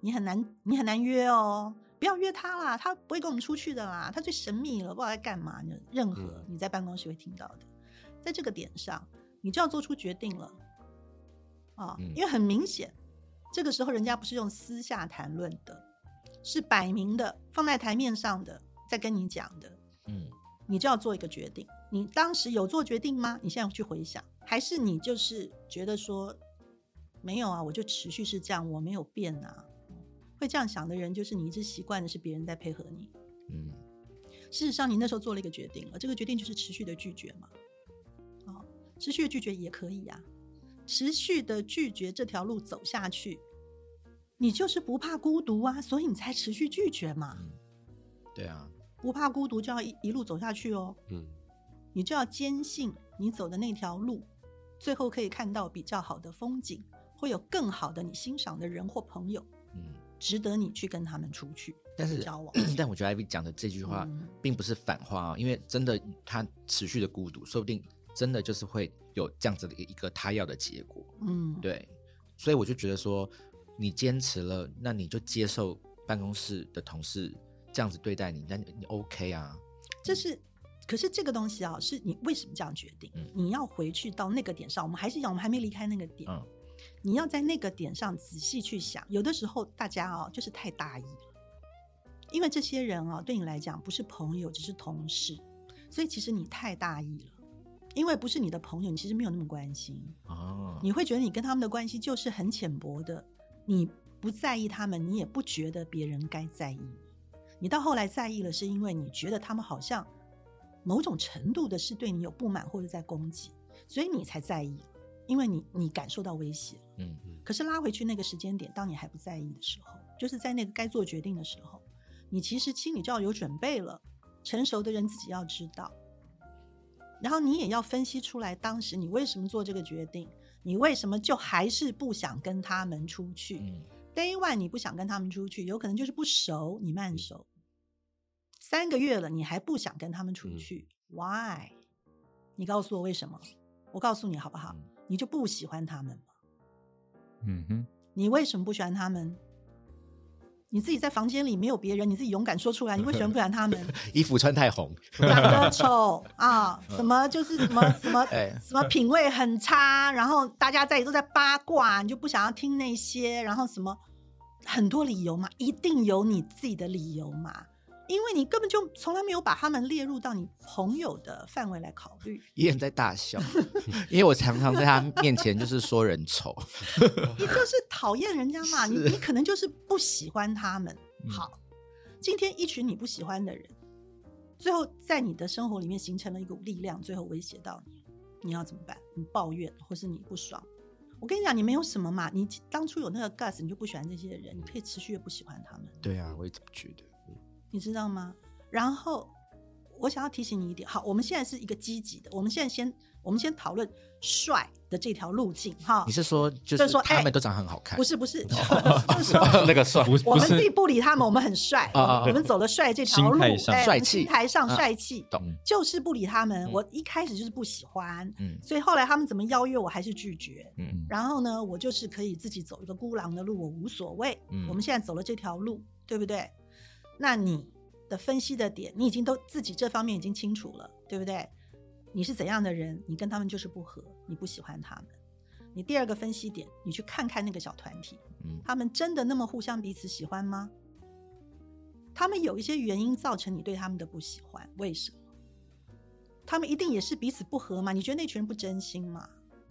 你很难，你很难约哦。不要约他啦，他不会跟我们出去的啦，他最神秘了，不知道在干嘛。你任何嗯你在办公室会听到的，在这个点上，你就要做出决定了啊，嗯因为很明显，这个时候人家不是用私下谈论的，是摆明的放在台面上的，在跟你讲的，嗯你就要做一个决定。你当时有做决定吗？你现在去回想，还是你就是觉得说没有啊，我就持续是这样，我没有变啊。会这样想的人，就是你一直习惯的是别人在配合你。嗯事实上，你那时候做了一个决定了，这个决定就是持续的拒绝嘛。哦持续的拒绝也可以呀、持续的拒绝这条路走下去，你就是不怕孤独啊，所以你才持续拒绝嘛。嗯，对啊，不怕孤独就要一一路走下去哦，嗯你就要坚信你走的那条路，最后可以看到比较好的风景，会有更好的你欣赏的人或朋友，嗯，值得你去跟他们出去但是交往。但我觉得 Ivy 讲的这句话嗯并不是反话啊，因为真的他持续的孤独，说不定真的就是会有这样子的一个他要的结果。嗯，对，所以我就觉得说，你坚持了，那你就接受办公室的同事这样子对待你，那你你 OK 啊？这是。可是这个东西啊，是你为什么这样决定？嗯你要回去到那个点上，我们还是讲，我们还没离开那个点。嗯你要在那个点上仔细去想。有的时候大家啊，就是太大意了，因为这些人啊，对你来讲不是朋友，只是同事，所以其实你太大意了。因为不是你的朋友，你其实没有那么关心，哦，你会觉得你跟他们的关系就是很浅薄的，你不在意他们，你也不觉得别人该在意你。你到后来在意了，是因为你觉得他们好像某种程度的是对你有不满或者在攻击，所以你才在意，因为你你感受到威胁了。嗯可是拉回去那个时间点，当你还不在意的时候，就是在那个该做决定的时候，你其实心里就要有准备了。成熟的人自己要知道，然后你也要分析出来，当时你为什么做这个决定，你为什么就还是不想跟他们出去、嗯 d a y one 你不想跟他们出去，有可能就是不熟，你慢熟。三个月了，你还不想跟他们出嗯去、w h y 你告诉我为什么？我告诉你好不好？嗯你就不喜欢他们吗？嗯哼，你为什么不喜欢他们？你自己在房间里没有别人，你自己勇敢说出来，你为什么不喜欢他们？衣服穿太红，长得丑啊，什么就是什么什么 哎什么品味很差，然后大家在都在八卦，你就不想要听那些，然后什么很多理由嘛，一定有你自己的理由嘛，因为你根本就从来没有把他们列入到你朋友的范围来考虑，依然在大笑，因为我常常在他面前就是说人丑。你就是讨厌人家嘛，你你可能就是不喜欢他们。嗯好，今天一群你不喜欢的人，最后在你的生活里面形成了一股力量，最后威胁到你，你要怎么办？你抱怨或是你不爽？我跟你讲，你没有什么嘛，你当初有那个 gas，你就不喜欢这些人，你可以持续的不喜欢他们，对啊，我也这么觉得。你知道吗？然后我想要提醒你一点，好，我们现在是一个积极的，我们现在先我们先讨论帅的这条路径哈你，是说，就就是说哎他们都长得很好看？不是不 是，就是说那个帅，我们自己，不理他们，我们很帅，我们走了帅这条路，心态上哎帅气心态上啊帅气，懂就是不理他们。嗯我一开始就是不喜欢，嗯所以后来他们怎么邀约我还是拒绝。嗯然后呢，我就是可以自己走一个孤狼的路，我无所谓。嗯我们现在走了这条路，对不对？那你的分析的点，你已经都自己这方面已经清楚了，对不对？你是怎样的人，你跟他们就是不合，你不喜欢他们。你第二个分析点，你去看看那个小团体，嗯他们真的那么互相彼此喜欢吗？他们有一些原因造成你对他们的不喜欢，为什么？他们一定也是彼此不合吗？你觉得那群人不真心吗？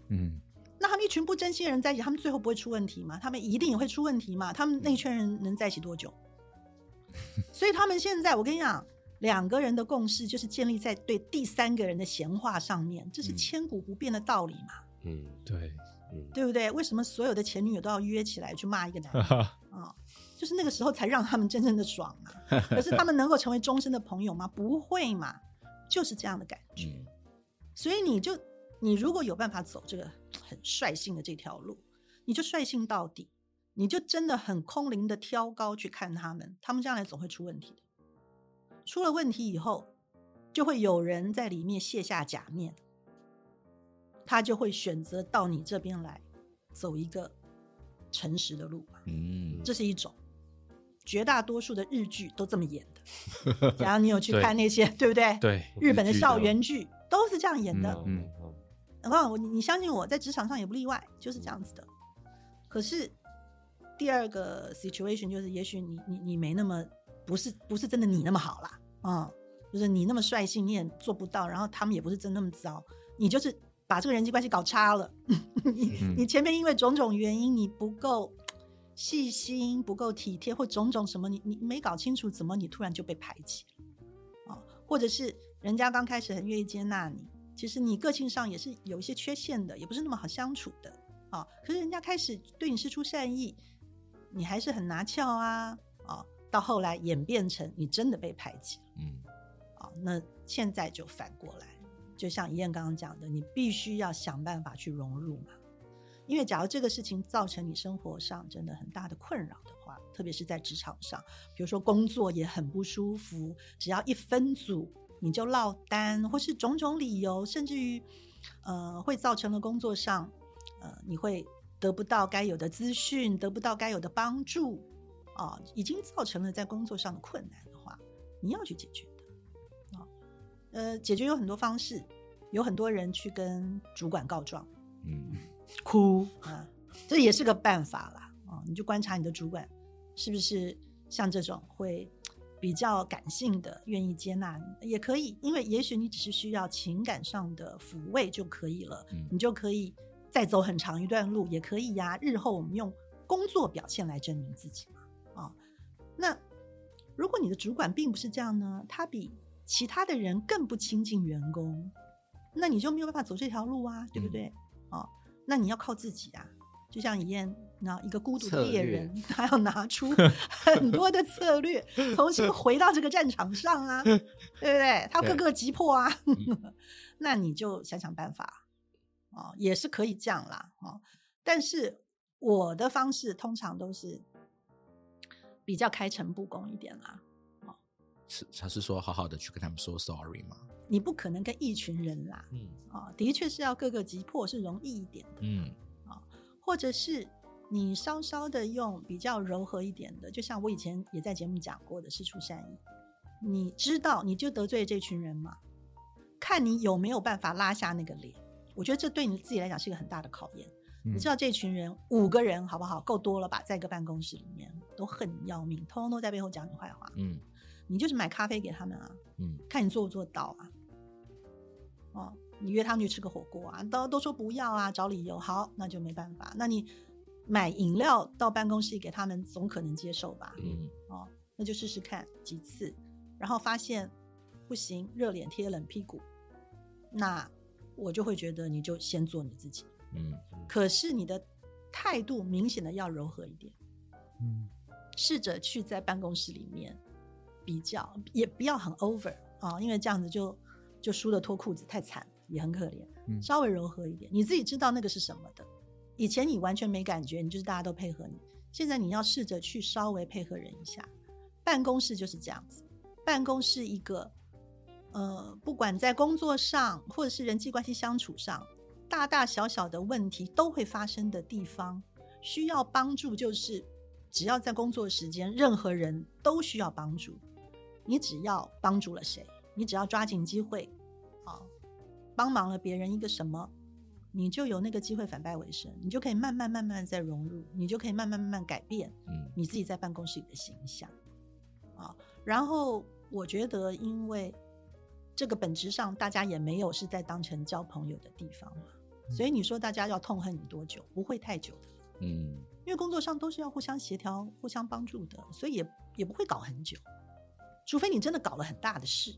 嗯，那他们一群不真心的人在一起，他们最后不会出问题吗？他们一定也会出问题吗？他们那圈人能在一起多久？所以他们现在，我跟你讲，两个人的共识就是建立在对第三个人的闲话上面，这是嗯。千古不变的道理嘛，嗯。对，嗯，对不对？为什么所有的前女友都要约起来去骂一个男人？啊、就是那个时候才让他们真正的爽嘛。可是他们能够成为终身的朋友吗？不会嘛，就是这样的感觉。嗯。所以你就你如果有办法走这个很率性的这条路，你就率性到底，你就真的很空灵的挑高去看他们，他们将来总会出问题的。出了问题以后，就会有人在里面卸下假面，他就会选择到你这边来走一个诚实的路吧。嗯这是一种，绝大多数的日剧都这么演的。然后你有去看那些，对不对？对，日本的校园剧都是这样演的。嗯嗯然后我你你相信我在职场上也不例外，就是这样子的。可是第二个 situation 就是，也许你你你没那么不是不是真的你那么好啦，嗯，就是你那么率性你也做不到，然后他们也不是真那么糟，你就是把这个人际关系搞差了。你嗯你前面因为种种原因你不够细心、不够体贴，或种种什么，你你没搞清楚，怎么你突然就被排挤了啊？或者是人家刚开始很愿意接纳你，其实你个性上也是有一些缺陷的，也不是那么好相处的啊。可是人家开始对你施出善意，你还是很拿翘啊哦。到后来演变成你真的被排挤了，嗯哦。那现在就反过来，就像怡燕刚刚讲的，你必须要想办法去融入嘛。因为假如这个事情造成你生活上真的很大的困扰的话，特别是在职场上，比如说工作也很不舒服，只要一分组你就落单，或是种种理由，甚至于呃会造成了工作上呃你会得不到该有的资讯，得不到该有的帮助啊，已经造成了在工作上的困难的话，你要去解决的啊。呃，解决有很多方式，有很多人去跟主管告状。嗯 哭啊，这也是个办法啦。啊！你就观察你的主管是不是像这种会比较感性的，愿意接纳你，也可以，因为也许你只是需要情感上的抚慰就可以了，嗯你就可以再走很长一段路，也可以呀、日后我们用工作表现来证明自己嘛。啊，那如果你的主管并不是这样呢，他比其他的人更不亲近员工，那你就没有办法走这条路啊，对不对？哦，那你要靠自己啊。就像一燕，那一个孤独的猎人，他要拿出 很多的策略，重新回到这个战场上啊，对不对？他各个击破啊，那你就想想办法哦，也是可以这样啦哦。但是我的方式通常都是比较开诚布公一点啦。是他是说好好的去跟他们说 sorry 吗？你不可能跟一群人啦，嗯啊、的确是要各个击破是容易一点的，嗯或者是你稍稍的用比较柔和一点的，就像我以前也在节目讲过的，是出善意。你知道你就得罪这群人嘛，看你有没有办法拉下那个脸。我觉得这对你自己来讲是一个很大的考验。嗯你知道这群人五个人好不好？够多了吧？在一个办公室里面都恨你要命，通通都在背后讲你坏话。嗯你就是买咖啡给他们啊，嗯看你做不做到啊。哦，你约他们去吃个火锅啊，都都说不要啊，找理由。好，那就没办法。那你买饮料到办公室给他们，总可能接受吧？嗯哦，那就试试看几次，然后发现不行，热脸贴冷屁股，那我就会觉得你就先做你自己。嗯可是你的态度明显的要柔和一点，嗯试着去在办公室里面比较，也不要很 over 啊，因为这样子就就输的脱裤子太惨，也很可怜。嗯稍微柔和一点，你自己知道那个是什么的。以前你完全没感觉，你就是大家都配合你。现在你要试着去稍微配合人一下。办公室就是这样子，办公室一个呃，不管在工作上或者是人际关系相处上，大大小小的问题都会发生的地方，需要帮助就是只要在工作时间，任何人都需要帮助。你只要帮助了谁，你只要抓紧机会，啊，帮忙了别人一个什么，你就有那个机会反败为胜，你就可以慢慢慢慢再融入，你就可以慢慢慢慢改变嗯你自己在办公室里的形象啊。然后我觉得，因为这个本质上大家也没有是在当成交朋友的地方嘛，所以你说大家要痛恨你多久，不会太久的。嗯因为工作上都是要互相协调、互相帮助的，所以也也不会搞很久，除非你真的搞了很大的事，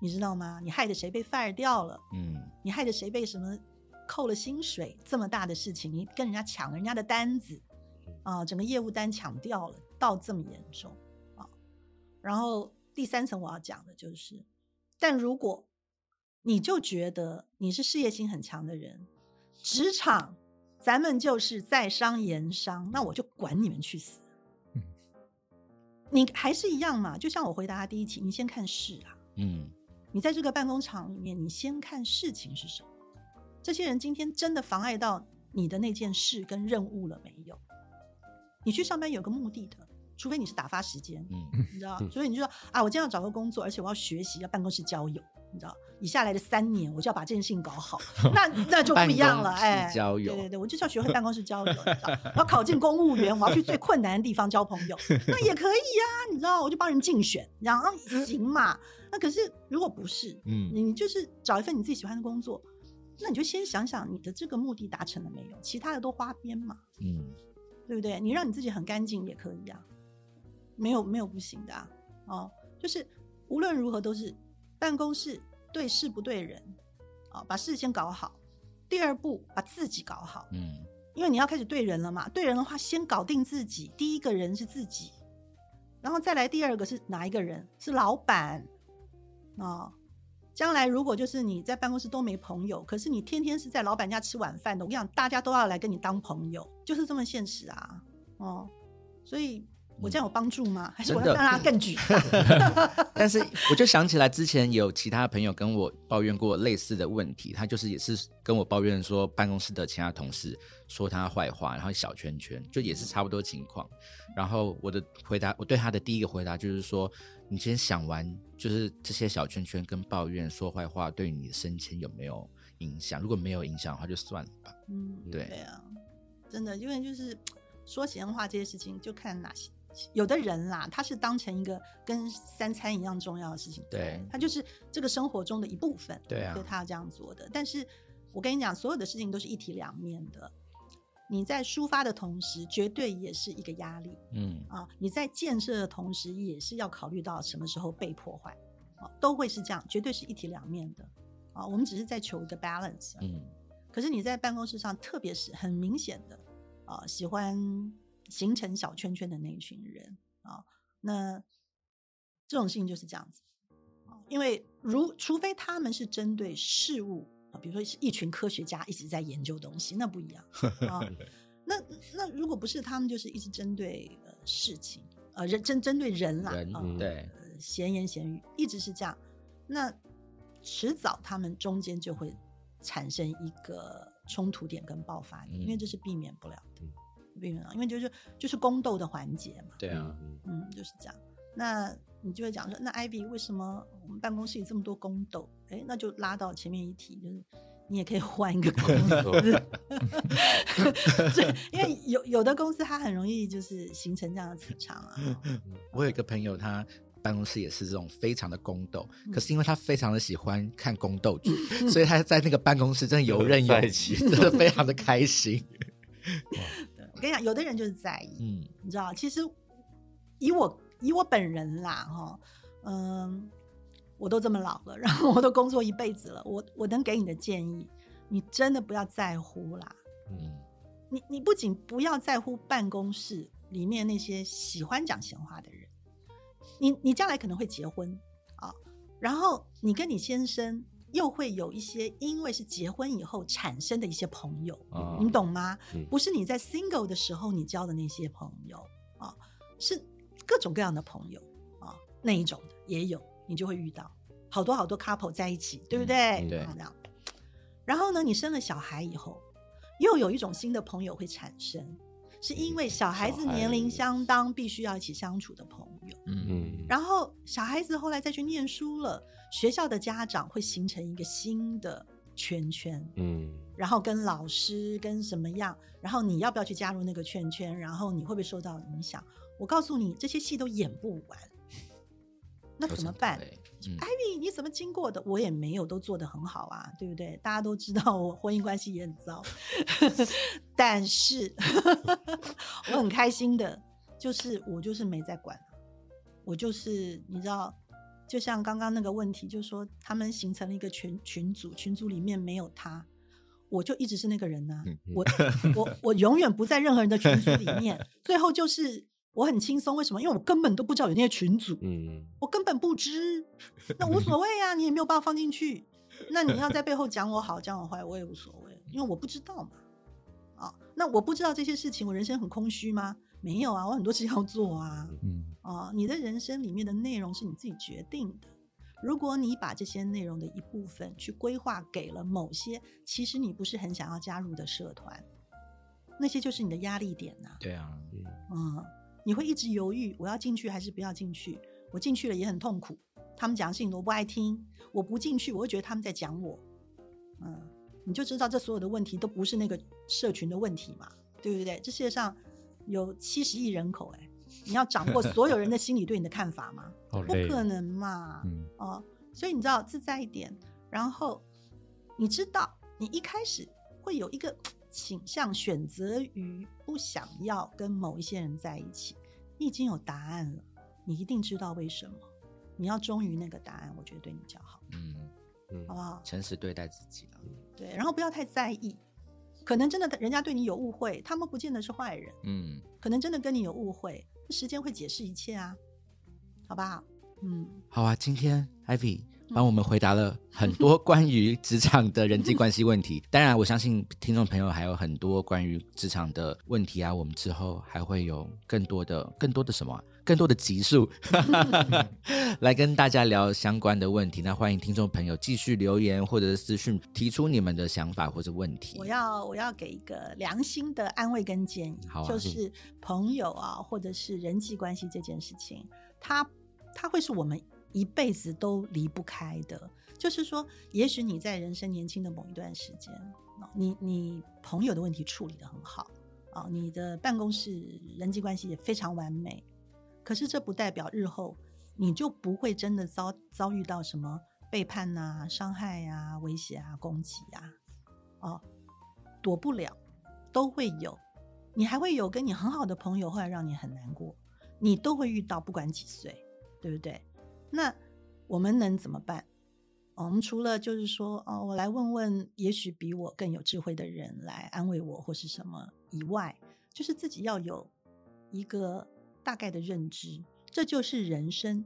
你知道吗？你害得谁被 fire 掉了，嗯你害得谁被什么扣了薪水，这么大的事情，你跟人家抢人家的单子，啊、整个业务单抢掉了，到这么严重啊。然后第三层我要讲的就是，但如果你就觉得你是事业心很强的人，职场咱们就是在商言商，那我就管你们去死。嗯你还是一样嘛，就像我回答他第一题，你先看事啊。嗯你在这个办公场里面，你先看事情是什么。这些人今天真的妨碍到你的那件事跟任务了没有？你去上班有个目的的，除非你是打发时间，嗯你知道？所以你就说啊，我今天要找个工作，而且我要学习，要办公室交友，你知道？以下来的三年，我就要把这件事情搞好，那那就不一样了，哎，交友对对对，我就是要学会办公室交友，你知道？我要考进公务员，我要去最困难的地方交朋友，那也可以呀、你知道？我就帮人竞选，然后行嘛。那可是如果不是，嗯你就是找一份你自己喜欢的工作，那你就先想想你的这个目的达成了没有，其他的都花边嘛，嗯对不对？你让你自己很干净也可以啊，没有没有不行的啊，哦，就是无论如何都是办公室对事不对人，啊，把事先搞好。第二步，把自己搞好，嗯因为你要开始对人了嘛。对人的话，先搞定自己，第一个人是自己，然后再来第二个是哪一个人？是老板哦。将来如果就是你在办公室都没朋友，可是你天天是在老板家吃晚饭的，我跟你讲，大家都要来跟你当朋友，就是这么现实啊。哦，所以我这样有帮助吗？还是我要让他更沮丧？但是我就想起来，之前有其他朋友跟我抱怨过类似的问题，他就是也是跟我抱怨说，办公室的其他同事说他坏话，然后小圈圈，就也是差不多情况。然后我的回答，我对他的第一个回答就是说，你先想完，就是这些小圈圈跟抱怨说坏话对你的升迁有没有影响？如果没有影响的话，就算了吧。嗯，对对啊，真的，因为就是说闲话这些事情，就看哪些。有的人啦，他是当成一个跟三餐一样重要的事情，对他就是这个生活中的一部分，对啊所以他要这样做的。但是我跟你讲，所有的事情都是一体两面的。你在抒发的同时，绝对也是一个压力嗯啊！你在建设的同时，也是要考虑到什么时候被破坏啊，都会是这样，绝对是一体两面的啊。我们只是在求一个 balance。嗯可是你在办公室上，特别是很明显的啊、喜欢形成小圈圈的那一群人啊、那这种事情就是这样子啊、因为如除非他们是针对事物啊，比如说是一群科学家一直在研究东西，那不一样 啊。那那如果不是他们，就是一直针对呃事情，呃人针针对人啦，人啊嗯对。呃闲言闲语，一直是这样，那迟早他们中间就会产生一个冲突点跟爆发点，因为嗯。这是避免不了的，嗯避免不了，因为就是就是宫斗的环节嘛，对啊，嗯嗯，就是这样。那你就会讲说，那 Ivy 为什么我们办公室里这么多宫斗？哎，那就拉到前面一题，就是你也可以换一个公司，这因为有有的公司它很容易就是形成这样的磁场啊。我有一个朋友，他办公室也是这种非常的宫斗，嗯可是因为他非常的喜欢看宫斗剧，所以他在那个办公室真的游刃有余，在一起真的非常的开心。对我跟你讲，有的人就是在意，嗯你知道，其实以我以我本人啦，哈，嗯，我都这么老了，然后我都工作一辈子了，我我能给你的建议，你真的不要在乎啦。嗯你你不仅不要在乎办公室里面那些喜欢讲闲话的人，你你将来可能会结婚啊，然后你跟你先生又会有一些因为是结婚以后产生的一些朋友，啊你懂吗？嗯不是你在 single 的时候你交的那些朋友啊，是各种各样的朋友啊，那一种的也有，你就会遇到好多好多 couple 在一起，对不对？嗯对啊这样。然后呢，你生了小孩以后，又有一种新的朋友会产生，是因为小孩子年龄相当，必须要一起相处的朋友。嗯嗯，然后小孩子后来再去念书了，学校的家长会形成一个新的圈圈，嗯然后跟老师跟什么样，然后你要不要去加入那个圈圈，然后你会不会受到影响？我告诉你，这些戏都演不完，那怎么办？对嗯 Ivy，你怎么经过的？我也没有都做得很好啊，对不对？大家都知道我婚姻关系也很糟，但是 我很开心的，就是我就是没在管，我就是你知道，就像刚刚那个问题，就是说他们形成了一个群群组，群组里面没有他。我就一直是那个人呐、嗯我我我永远不在任何人的群组里面，最后就是我很轻松，为什么？因为我根本都不知道有那些群组，嗯我根本不知，那无所谓啊，你也没有办法放进去。那你要在背后讲我好，讲我坏，我也无所谓，因为我不知道嘛。啊，那我不知道这些事情，我人生很空虚吗？没有啊，我很多事要做啊。嗯啊，你的人生里面的内容是你自己决定的。如果你把这些内容的一部分去规划给了某些其实你不是很想要加入的社团，那些就是你的压力点呐、对啊，嗯，你会一直犹豫，我要进去还是不要进去？我进去了也很痛苦，他们讲的事情我不爱听，我不进去，我会觉得他们在讲我。嗯，你就知道这所有的问题都不是那个社群的问题嘛，对不对？这世界上有七十亿人口、哎，你要掌握所有人的心理对你的看法吗？不可能嘛。嗯哦，所以你知道自在一点，然后你知道你一开始会有一个倾向，选择于不想要跟某一些人在一起，你已经有答案了，你一定知道为什么。你要忠于那个答案，我觉得对你比较好。嗯嗯好不好？诚实对待自己啊对，然后不要太在意，可能真的人家对你有误会，他们不见得是坏人，嗯，可能真的跟你有误会，时间会解释一切啊，好不好？嗯，好啊，今天 Ivy 帮我们回答了很多 关于职场的人际关系问题。当然，我相信听众朋友还有很多关于职场的问题啊，我们之后还会有更多的、更多的什么啊、更多的集数 来跟大家聊相关的问题。那欢迎听众朋友继续留言或者是私讯提出你们的想法或者问题。我要我要给一个良心的安慰跟建议，好啊就是朋友啊，或者是人际关系这件事情，它它会是我们一辈子都离不开的。就是说，也许你在人生年轻的某一段时间，你你朋友的问题处理的很好啊，你的办公室人际关系也非常完美，可是这不代表日后你就不会真的遭遭遇到什么背叛呐、伤害呀、威胁啊、攻击啊，哦，躲不了，都会有。你还会有跟你很好的朋友，后来让你很难过，你都会遇到，不管几岁，对不对？那我们能怎么办？哦我们除了就是说，哦，我来问问，也许比我更有智慧的人来安慰我，或是什么以外，就是自己要有一个大概的认知，这就是人生，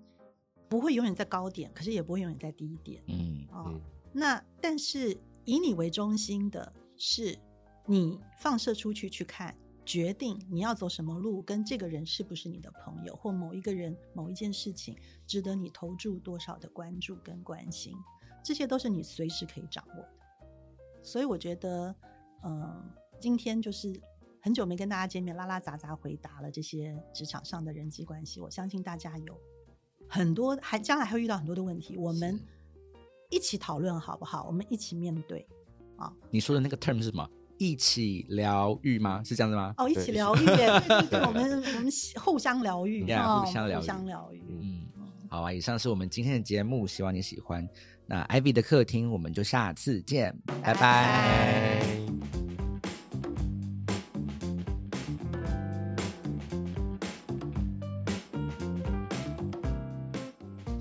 不会永远在高点，可是也不会永远在低点。嗯哦，嗯那但是以你为中心的是你放射出去去看，决定你要走什么路，跟这个人是不是你的朋友，或某一个人、某一件事情值得你投注多少的关注跟关心，这些都是你随时可以掌握的。所以我觉得，嗯、今天就是很久没跟大家见面，拉拉杂杂回答了这些职场上的人际关系，我相信大家有很多还将来还会遇到很多的问题，我们一起讨论好不好？我们一起面对啊你说的那个 term 是什么？一起疗愈吗？是这样子吗？哦，一起疗愈，对对 对，我们我们互相疗愈互相疗愈互相疗愈。嗯，嗯，好啊，以上是我们今天的节目，希望你喜欢。那 Ivy 的客厅，我们就下次见，拜拜拜。